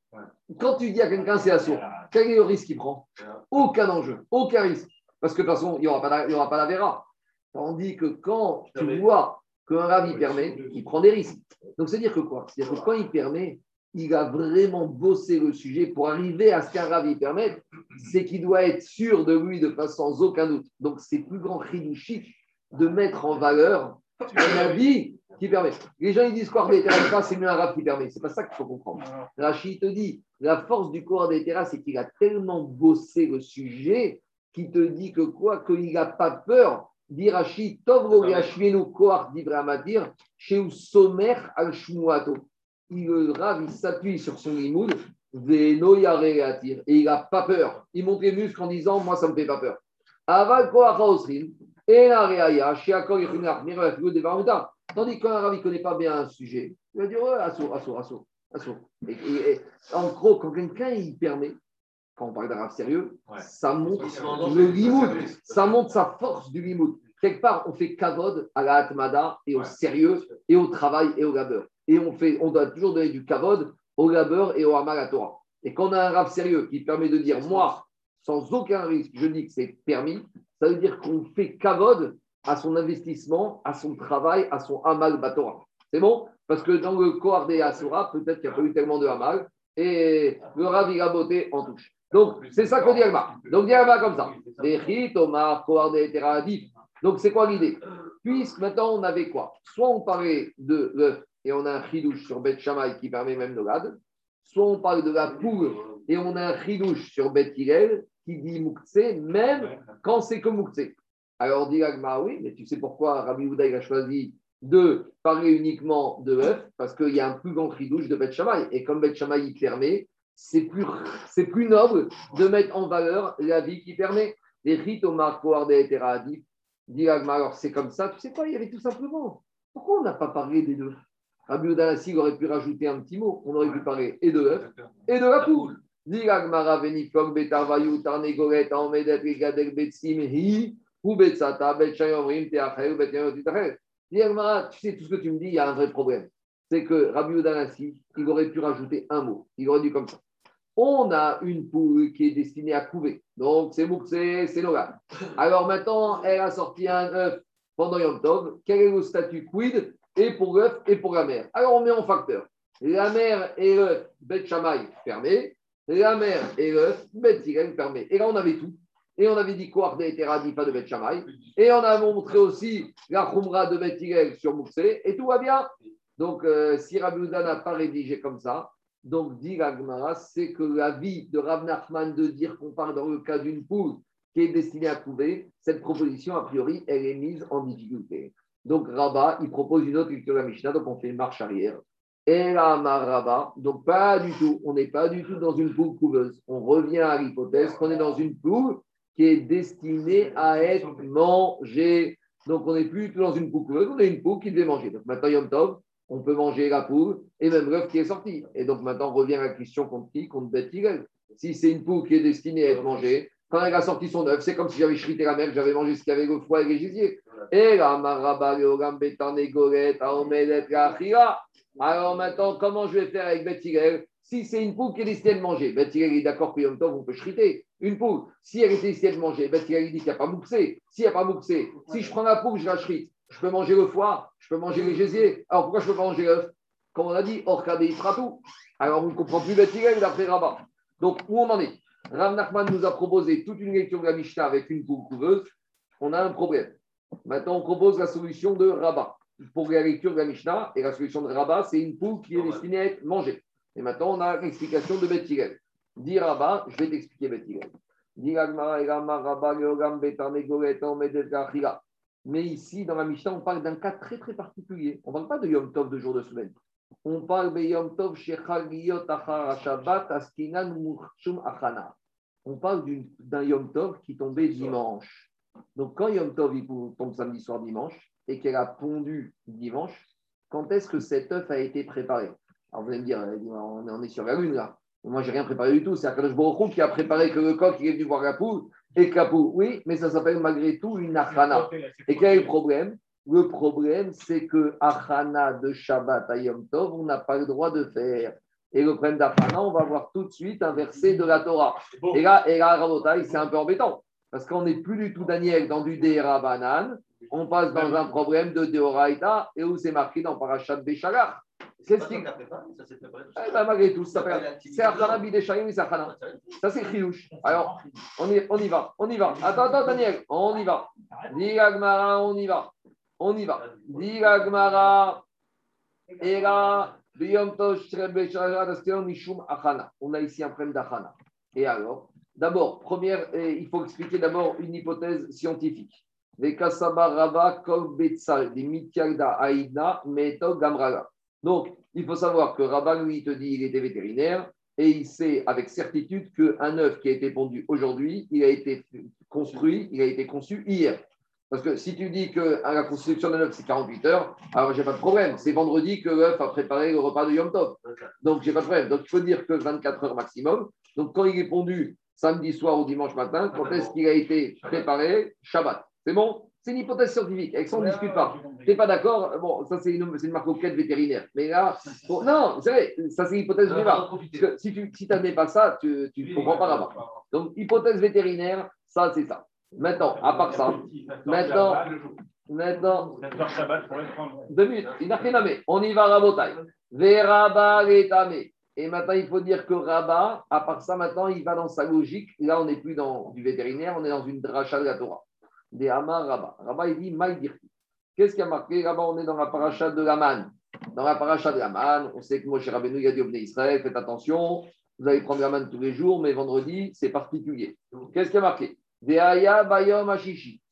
Quand tu dis à quelqu'un c'est assourd, quel est le risque qu'il prend Aucun enjeu, aucun risque. Parce que de toute façon, il n'y aura pas la- il y aura pas la vera. Tandis que quand tu vois qu'un rave, il permet, il prend des risques. Donc, c'est-à-dire que quoi C'est-à-dire que quand il permet, il a vraiment bossé le sujet pour arriver à ce qu'un rave, il permette, c'est qu'il doit être sûr de lui de façon sans aucun doute. Donc, c'est plus grand chic de mettre en valeur un avis qui permet. Les gens, ils disent quoi des terrains, c'est mieux un rave qui permet. C'est pas ça qu'il faut comprendre. Rachid te dit, la force du corps des terrains, c'est qu'il a tellement bossé le sujet qu'il te dit que quoi Qu'il n'a pas peur. Dit Rachid, Tovro d'Ibrahamadir, chez Somer al Shmuato. Il le rave, il s'appuie sur son limoud, Veno Yareatir, et il n'a pas peur. Il montre les muscles en disant Moi, ça ne me fait pas peur. Aval Osrin, et la. Tandis qu'un rave, il ne connaît pas bien un sujet, il va dire Ouais, assaut, assaut, assaut. assaut. Et, et- et en gros, quand quelqu'un il permet, quand on parle d'un rave sérieux, Ouais. ça montre le limoud, ça montre sa force du limoud. Quelque part, on fait kavod à la atmada et au Ouais. sérieux et au travail et au labeur. Et on, fait, on doit toujours donner du kavod au labeur et au amal à Torah. Et quand on a un rave sérieux qui permet de dire, moi, sans aucun risque, je dis que c'est permis, ça veut dire qu'on fait kavod à son investissement, à son travail, à son amal batora. C'est bon? Parce que dans le Kohar des Asura, peut-être qu'il n'y a pas eu tellement de amal et le rav, beauté en touche. Donc, c'est ça qu'on dit Alma. Donc, dit comme ça. Donc, c'est quoi l'idée? Puisque maintenant, on avait quoi? Soit on parlait de l'œuf et on a un chidouche sur Bet Shammai qui permet même de l'ad, soit on parle de la poule et on a un chidouche sur Bet Hillel qui dit Moukse, même quand c'est que Moukse. Alors, dit Agma, oui, mais tu sais pourquoi Rabbi Houda il a choisi de parler uniquement de l'œuf Parce qu'il y a un plus grand chidouche de Bet Shammai. Et comme Bet Shammai il permet, c'est plus, c'est plus noble de mettre en valeur la vie qui permet. Les rites au Teradif, dit Agma, alors c'est comme ça, tu sais quoi, il y avait tout simplement. Pourquoi on n'a pas parlé des deux? Rabbi Houda aurait pu rajouter un petit mot. On aurait pu parler et de l'œuf et de la poule. Tu sais tout ce que tu me dis, il y a un vrai problème. C'est que Rabbi Udanassi, il aurait pu rajouter un mot. Il aurait dit comme ça. On a une poule qui est destinée à couver. Donc c'est Moukse, c'est Nogal. Alors maintenant, elle a sorti un œuf pendant Yom Tov. Quel est le statut quid? Et pour l'œuf et pour la mère. Alors on met en facteur. La mère et l'œuf, Bet Shammai fermé. La mère et l'œuf, Bet fermé. Et là, on avait tout. Et on avait dit quoi des Teradifa de Bet Shammai. Et on a montré aussi la Khumra de Bet sur Moukse. Et tout va bien. Donc, euh, si Rabbi n'a pas rédigé comme ça, donc dit c'est que la vie de Rav Nachman de dire qu'on parle dans le cas d'une poule qui est destinée à couver, cette proposition, a priori, elle est mise en difficulté. Donc, Rabat, il propose une autre lecture de la Mishnah, donc on fait une marche arrière. Et Rabat, donc pas du tout, on n'est pas du tout dans une poule couveuse. On revient à l'hypothèse qu'on est dans une poule qui est destinée à être mangée. Donc, on n'est plus dans une poule couveuse, on est une poule qui devait manger. Donc, maintenant, Yom Tov, on peut manger la poule et même l'œuf qui est sorti. Et donc maintenant, on revient à la question contre qui Contre Beth. Si c'est une poule qui est destinée à être mangée, quand elle a sorti son œuf, c'est comme si j'avais chrité la mer, j'avais mangé ce qu'il y avait le foie et les gisiers. Et. Alors maintenant, comment je vais faire avec Beth Hillel Si c'est une poule qui est destinée à être mangée, Beth Hillel est d'accord que Yom Tov, on peut chriter. Une poule, si elle est destinée à être mangée, Beth Hillel dit qu'il n'y a pas mouxé. S'il n'y a pas mouxé, si je prends la poule, je la chrite. Je peux manger le foie, je peux manger les gésiers. Alors pourquoi je ne peux pas manger l'œuf? Comme on a dit, Orkade tout. Alors on ne comprend plus Beth Hillel d'après Rabat. Donc où on en est? Rav Nachman nous a proposé toute une lecture de la Mishnah avec une poule couveuse. On a un problème. Maintenant, on propose la solution de Rabat pour la lecture de la Mishnah. Et la solution de Rabat, c'est une poule qui est destinée à être mangée. Et maintenant, on a l'explication de Beth Hillel. Dis Rabat, je vais t'expliquer Beth Hillel. Mais ici, dans la Mishnah, on parle d'un cas très très particulier. On ne parle pas de Yom Tov de jour de semaine. On parle de Yom Tov Shechaliyot Achar Shabbat Askinan Murchum Achana. On parle d'un Yom Tov qui tombait dimanche. Donc quand Yom Tov il tombe samedi soir dimanche et qu'elle a pondu dimanche, quand est-ce que cet œuf a été préparé? Alors vous allez me dire, on est- sur la lune là. Moi, j'ai rien préparé du tout. C'est Akadosh Baruch qui a préparé que le coq il est venu voir la poule et que la poule. Oui, mais ça s'appelle malgré tout une achana. Et quel est le problème? Le problème, c'est que achana de Shabbat à Yom Tov, on n'a pas le droit de faire. Et le problème d'achana, on va voir tout de suite un verset de la Torah. Et là, et là c'est un peu embêtant. Parce qu'on n'est plus du tout, Daniel, dans du Dera Banan. On passe dans un problème de Deoraita et où c'est marqué dans Parashat. Qu'est-ce qui. Ça s'est préparé tout Eh ben, malgré tout, ça. C'est Achana Bideshayim et c'est Achana. Ça, c'est Chiyush. Alors, on y, on y va, on y va. Attends, attends, Daniel, on y va. Agmara, on y va. On y va. Dis Agmara, et là, On a ici un problème d'Achana. Et alors, d'abord, première, il faut expliquer d'abord une hypothèse scientifique. Donc, il faut savoir que Rabat, lui, te dit il était vétérinaire et il sait avec certitude qu'un œuf qui a été pondu aujourd'hui, il a été construit, il a été conçu hier. Parce que si tu dis que à la construction d'un œuf, c'est 48 heures, alors j'ai pas de problème. C'est vendredi que l'œuf a préparé le repas de Yom Tov. Donc, j'ai pas de problème. Donc, il faut dire que 24 heures maximum. Donc, quand il est pondu samedi soir ou dimanche matin, quand est-ce qu'il a été préparé? Shabbat. C'est bon? C'est une hypothèse scientifique. Avec ça, on ne discute pas. Tu n'es pas d'accord? Bon, ça, c'est une, une marque au quête vétérinaire. Mais là, bon, non, c'est vrai, ça, c'est l'hypothèse que si tu si n'admets pas ça, tu ne comprends pas là-bas. Donc, hypothèse vétérinaire, ça, c'est ça. Maintenant, à part ça, maintenant, maintenant, deux minutes, il n'a rien. On y va, Rabotai. Veraba letame. Et maintenant, il faut dire que Rabat, à part ça, maintenant, il va dans sa logique. Là, on n'est plus dans du vétérinaire, on est dans une dracha de la Torah. Des Hamar Rabat. Rabat, il dit Maïdirti. Qu'est-ce qui a marqué Là-bas, on est dans la paracha de la manne. Dans la paracha de la manne, on sait que Moshe Rabbeinu, il a dit au Israël, faites attention, vous allez prendre la manne tous les jours, mais vendredi, c'est particulier. Qu'est-ce qui a marqué? Bayom.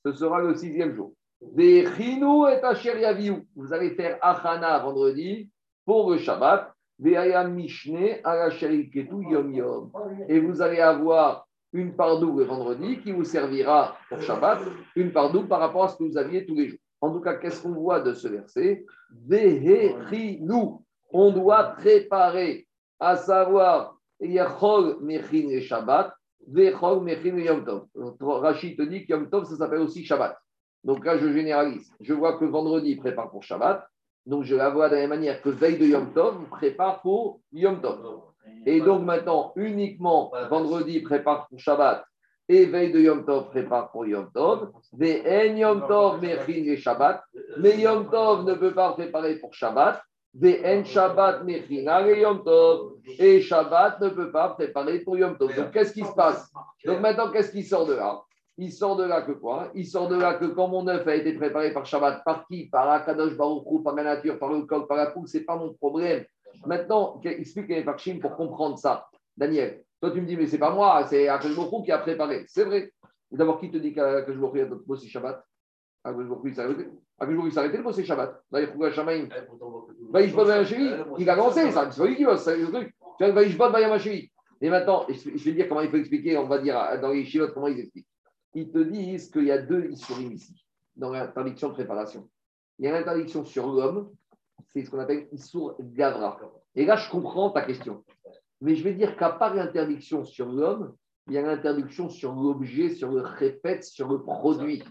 Ce sera le sixième jour. Et Asher Yaviu. Vous allez faire Achana vendredi pour le Shabbat. Yom Yom. Et vous allez avoir une le vendredi qui vous servira pour Shabbat, une pardou par rapport à ce que vous aviez tous les jours. En tout cas, qu'est-ce qu'on voit de ce verset? Vehechinu. On doit préparer, à savoir Yachol Mechin et Shabbat, Rachid te dit que Yom Tov, ça s'appelle aussi Shabbat. Donc là, je généralise. Je vois que vendredi, prépare pour Shabbat. Donc je la vois de la même manière que veille de Yom Tov, prépare pour Yom Tov. Et donc maintenant, uniquement vendredi, prépare pour Shabbat. Et veille de Yom Tov, prépare pour Yom Tov. En Yom Tov, Mechin et Shabbat. Mais Yom Tov ne peut pas préparer pour Shabbat. En Shabbat, et Yom. Et Shabbat ne peut pas préparer pour Yom Tov. Donc qu'est-ce qui se passe? Donc maintenant, qu'est-ce qui sort de là? Il sort de là que quoi? Il sort de là que quand mon œuf a été préparé par Shabbat, par qui? Par Akadosh Baruch par la nature, par le coq, par la poule, c'est pas mon problème. Maintenant, explique les Farshim pour comprendre ça? Daniel, toi tu me dis, mais c'est pas moi, c'est Akadosh qui a préparé. C'est vrai. D'abord, qui te dit qu'Akadosh Baruch a bossé Shabbat? Hu, il Hu, il arrêté de bosser Shabbat. D'ailleurs, pourquoi Shamaim il bosse Bayamachevi, il a lancé ça. C'est pas lui qui bosse, c'est le truc. Et maintenant, je vais dire comment il faut expliquer, on va dire dans les chilotes comment ils expliquent ils te disent qu'il y a deux Issurim ici, dans l'interdiction de préparation. Il y a l'interdiction sur l'homme, c'est ce qu'on appelle Issur Gavra. Et là, je comprends ta question. Mais je vais dire qu'à part l'interdiction sur l'homme, il y a l'interdiction sur l'objet, sur le répète, sur le produit.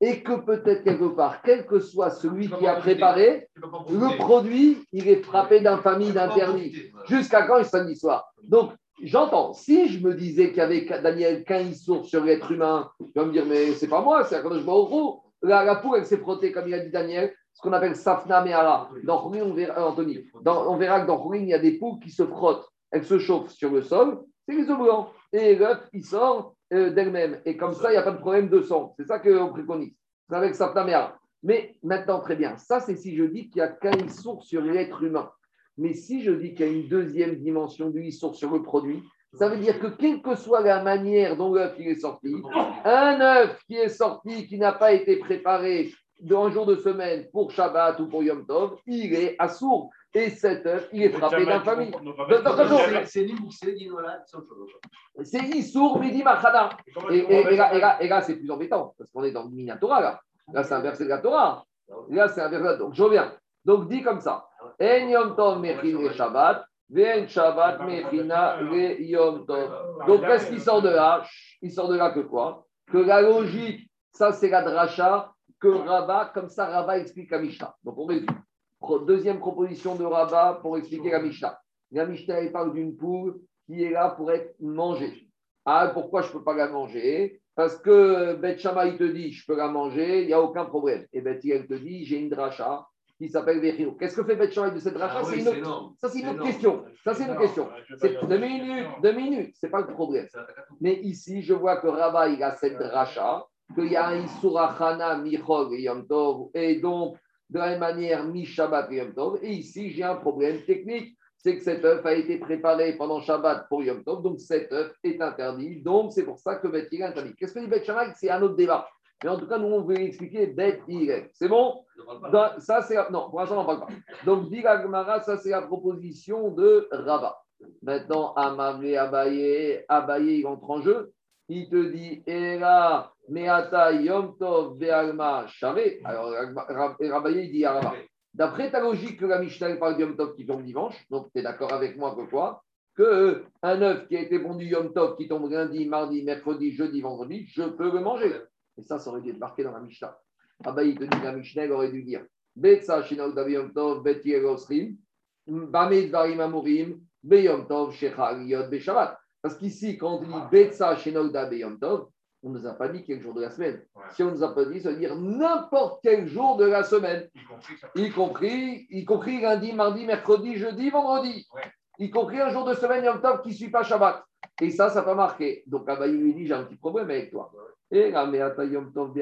Et que peut-être quelque part, quel que soit celui qui a préparé, le produit, il est frappé d'infamie, d'interdit. Jusqu'à quand il samedi soir? Donc, J'entends. Si je me disais qu'il y avait Daniel qu'un issour sur l'être humain, tu vas me dire, mais c'est pas moi, c'est à je vois La, la poule, elle s'est frottée, comme il a dit Daniel, ce qu'on appelle Safna Mehala. Dans Khourin, on verra, Anthony, dans, on verra que dans Khourin, il y a des poules qui se frottent. Elles se chauffent sur le sol, c'est les œufs blancs. Et l'œuf, il sort euh, d'elle-même. Et comme ça, il n'y a pas de problème de sang. C'est ça qu'on préconise. C'est avec Safna Mehala. Mais maintenant, très bien. Ça, c'est si je dis qu'il n'y a qu'un issour sur l'être humain. Mais si je dis qu'il y a une deuxième dimension du issour sur le produit, ça veut dire que quelle que soit la manière dont l'œuf est sorti, un œuf qui est sorti, qui n'a pas été préparé d'un jour de semaine pour Shabbat ou pour Yom Tov, il est assourd. Et cet œuf, il est frappé d'infamie. C'est- C'est ni mixé, ni voilà, c'est Issour Midi Machana. Et, là, et là- et là, c'est plus embêtant, parce qu'on est dans le Minatora, là. Là, c'est un verset de la Torah. Là, c'est un verset. Donc, je reviens. Donc, dit comme ça. En Yom Tov Mechin le Shabbat, Ven Shabbat Mechina le Yom Tov. Donc, qu'est-ce qui sort de là? Il sort de là que quoi? Que la logique, ça, c'est la dracha, que Rabat, comme ça, Rabat explique la Mishnah. Donc, on résume. Deuxième proposition de Rabat pour expliquer la Mishnah. La Mishnah, elle parle d'une poule qui est là pour être mangée. Ah, pourquoi je ne peux pas la manger? Parce que Beth Shammai te dit, je peux la manger, il n'y a aucun problème. Et Beth Hillel te dit, j'ai une dracha qui s'appelle Vechino. Qu'est-ce que fait Shammai de cette dracha? Ah oui, une autre-. Ça, c'est une autre question. Ça, c'est une autre question. C'est deux minutes, deux minutes, c'est pas le problème. Mais ici, je vois que Rabat, il a cette dracha, qu'il y a un Isurachana, Michol et Yom Tov, et donc, de la même manière, Mi Shabbat et Yom Tov. Et ici, j'ai un problème technique, c'est que cet œuf a été préparé pendant Shabbat pour Yom Tov, donc cet œuf est interdit. Donc, c'est pour ça que Hillel est interdit. Qu'est-ce que dit Beth Shammai? C'est un autre débat. Mais en tout cas, nous, on veut expliquer Hillel. C'est bon? Dans- ça, c'est la- non, pour l'instant, on n'en parle pas. Donc, Gemara, ça, c'est la proposition de Rabat. Maintenant, Amavé Abaye, Abaye, il entre en jeu. Il te dit, Era, Meata, Yom Tov, Ve'alma, Shave. Alors, Rab- Rabaye, dit à Rabat. D'après ta logique que la Mishnah parle Yom Tov qui tombe dimanche, donc tu es d'accord avec moi que quoi? Que un œuf qui a été pondu Yom Tov qui tombe lundi, mardi, mercredi, jeudi, vendredi, je peux le manger. Et ça, ça aurait dû être marqué dans la Mishnah. Il te dit, la Mishnah, aurait dû dire Betsa Shinaou Davi Yom Tov, Bet Yerosrim, Bamed Varim Amorim, Beyom Tov, Shechal Yod Beshabbat. Parce qu'ici, quand on dit Betsa Shinaou Davi Yom Tov, on ne nous a pas dit quel jour de la semaine. Ouais. Si on ne nous a pas dit, ça veut dire n'importe quel jour de la semaine, Y compris y compris, y compris lundi, mardi, mercredi, jeudi, vendredi. Ouais. Y compris un jour de semaine Yom Tov qui ne suit pas Shabbat. Et ça, ça n'a pas marqué. Donc, Abaye lui dit J'ai un petit problème avec toi. Et Yom Tov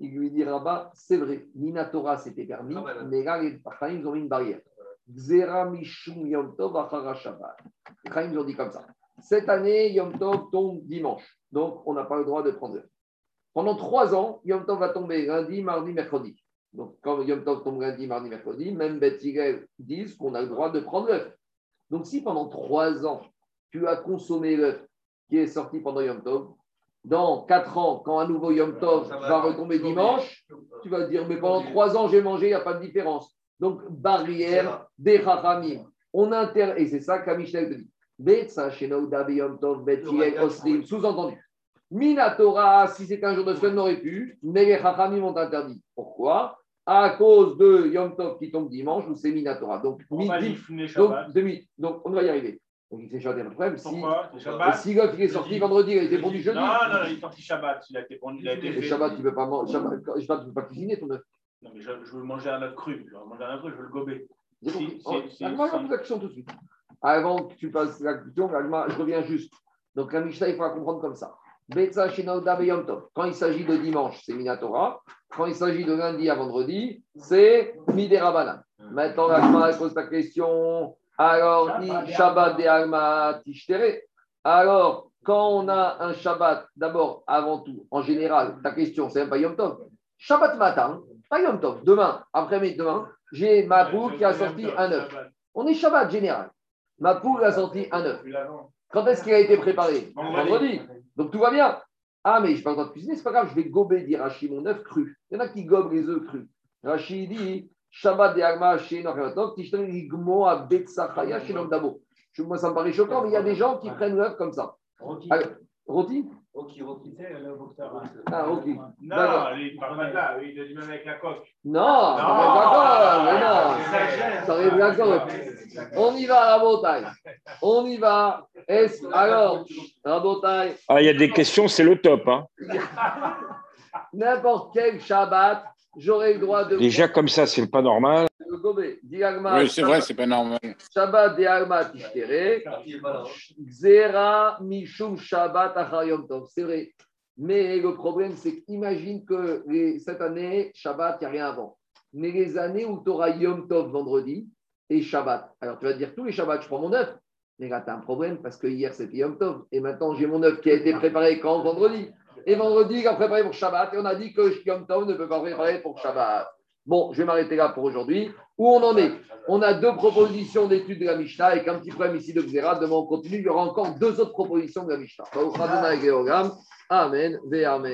il lui dit Rabat, c'est vrai, Minatora c'était permis, Ah, mais là, les ils ont mis une barrière. Xera Mishum Yom Tov ils ont dit comme ça. Cette année, Yom Tov tombe dimanche. Donc, on n'a pas le droit de prendre. Pendant trois ans, Yom Tov va tomber lundi, mardi, mercredi. Donc, quand Yom Tov tombe lundi, mardi, mercredi, même Beth disent qu'on a le droit de prendre l'œuf. Donc, si pendant trois ans, tu as consommé l'œuf qui est sorti pendant Yom Tov, dans quatre ans, quand un nouveau Yom Tov Ça va retomber dimanche, tu vas te dire, mais pendant trois ans, j'ai mangé, il n'y a pas de différence. Donc, barrière des Chachamim. On inter... Et c'est ça qu'Amichel te dit. Sous-entendu. Minatora, si c'était un jour de semaine, on aurait pu, mais les Chachamim ont interdit. Pourquoi? À cause de Yom Tov qui tombe dimanche, ou c'est Minatora. Donc, On midi, donc, demi. Donc, on va y arriver. Donc, il s'est pas de problème. Si, Pourquoi? C'est Shabbat? Si l'œuf il est sorti vendredi, il a été pondu jeudi. Non, non, il est sorti Shabbat. Il a été. Il a été Et fait. Shabbat, tu ne peux pas Shabbat, tu peux pas cuisiner ton œuf. Non, mais je, je veux manger un œuf cru. Je veux manger un œuf cru, je veux le gober. Si, si, Oh, si, Agma, je la question tout de suite. Avant que tu passes la question, Agma, je reviens juste. Donc, la Mishnah, il faut la comprendre comme ça. Quand il s'agit de dimanche, c'est Minatora. Quand il s'agit de lundi à vendredi, c'est Miderabanan. Maintenant, Agma, elle pose la question. Alors, Shabbat de Alma Tishtere. Alors, quand on a un Shabbat, d'abord, avant tout, en général, ta question, c'est même pas Yom Tov. Shabbat matin, pas Yom Tov. Demain, après-midi, demain, j'ai ma poule qui a sorti un œuf. On est Shabbat général. Ma poule a sorti un œuf. Quand est-ce qu'il a été préparé? Vendredi. Donc tout va bien. Ah, mais je n'ai pas le droit de cuisiner, c'est pas grave, je vais gober, dit Rashi, mon œuf cru. Il y en a qui gobent les œufs crus. Rashi dit Shabbat de Agma. Moi, ça me paraît choquant, mais il y a des gens qui prennent l'œuf comme ça. Rocky. Rocky, Rocky. Le boxeur. hein. Ah, Rocky. Non, D'accord. lui, il parle pas de là. Lui, il a dit même avec la coque. Non, non. Ça arrive d'accord. On y va, Rabotai. On y va. Est-ce- Alors, Rabotai, Ah, il y a des questions, c'est le top. hein. n'importe quel Shabbat, j'aurai le droit de Déjà, comme ça, c'est pas normal. Gober. Oui, c'est vrai, c'est pas normal. Shabbat de Tishtere. Xera Mishum Shabbat Achar Yom Tov. C'est vrai. Mais le problème, c'est qu'imagine que les- cette année, Shabbat, il n'y a rien avant. Mais les années où tu auras Yom Tov vendredi et Shabbat, alors tu vas te dire tous les Shabbats, je prends mon œuf. Mais là, tu as un problème parce que hier, c'était Yom Tov. Et maintenant, j'ai mon œuf qui a été préparé quand? Vendredi. Et vendredi, il a préparé pour Shabbat. Et on a dit que Yom Tov ne peut pas préparer pour Shabbat. Bon, je vais m'arrêter là pour aujourd'hui. Où on en est? On a deux propositions d'études de la Mishnah. Avec un petit problème ici de Xéra. Demain, on continue. Il y aura encore deux autres propositions de la Mishnah. Amen. Amen.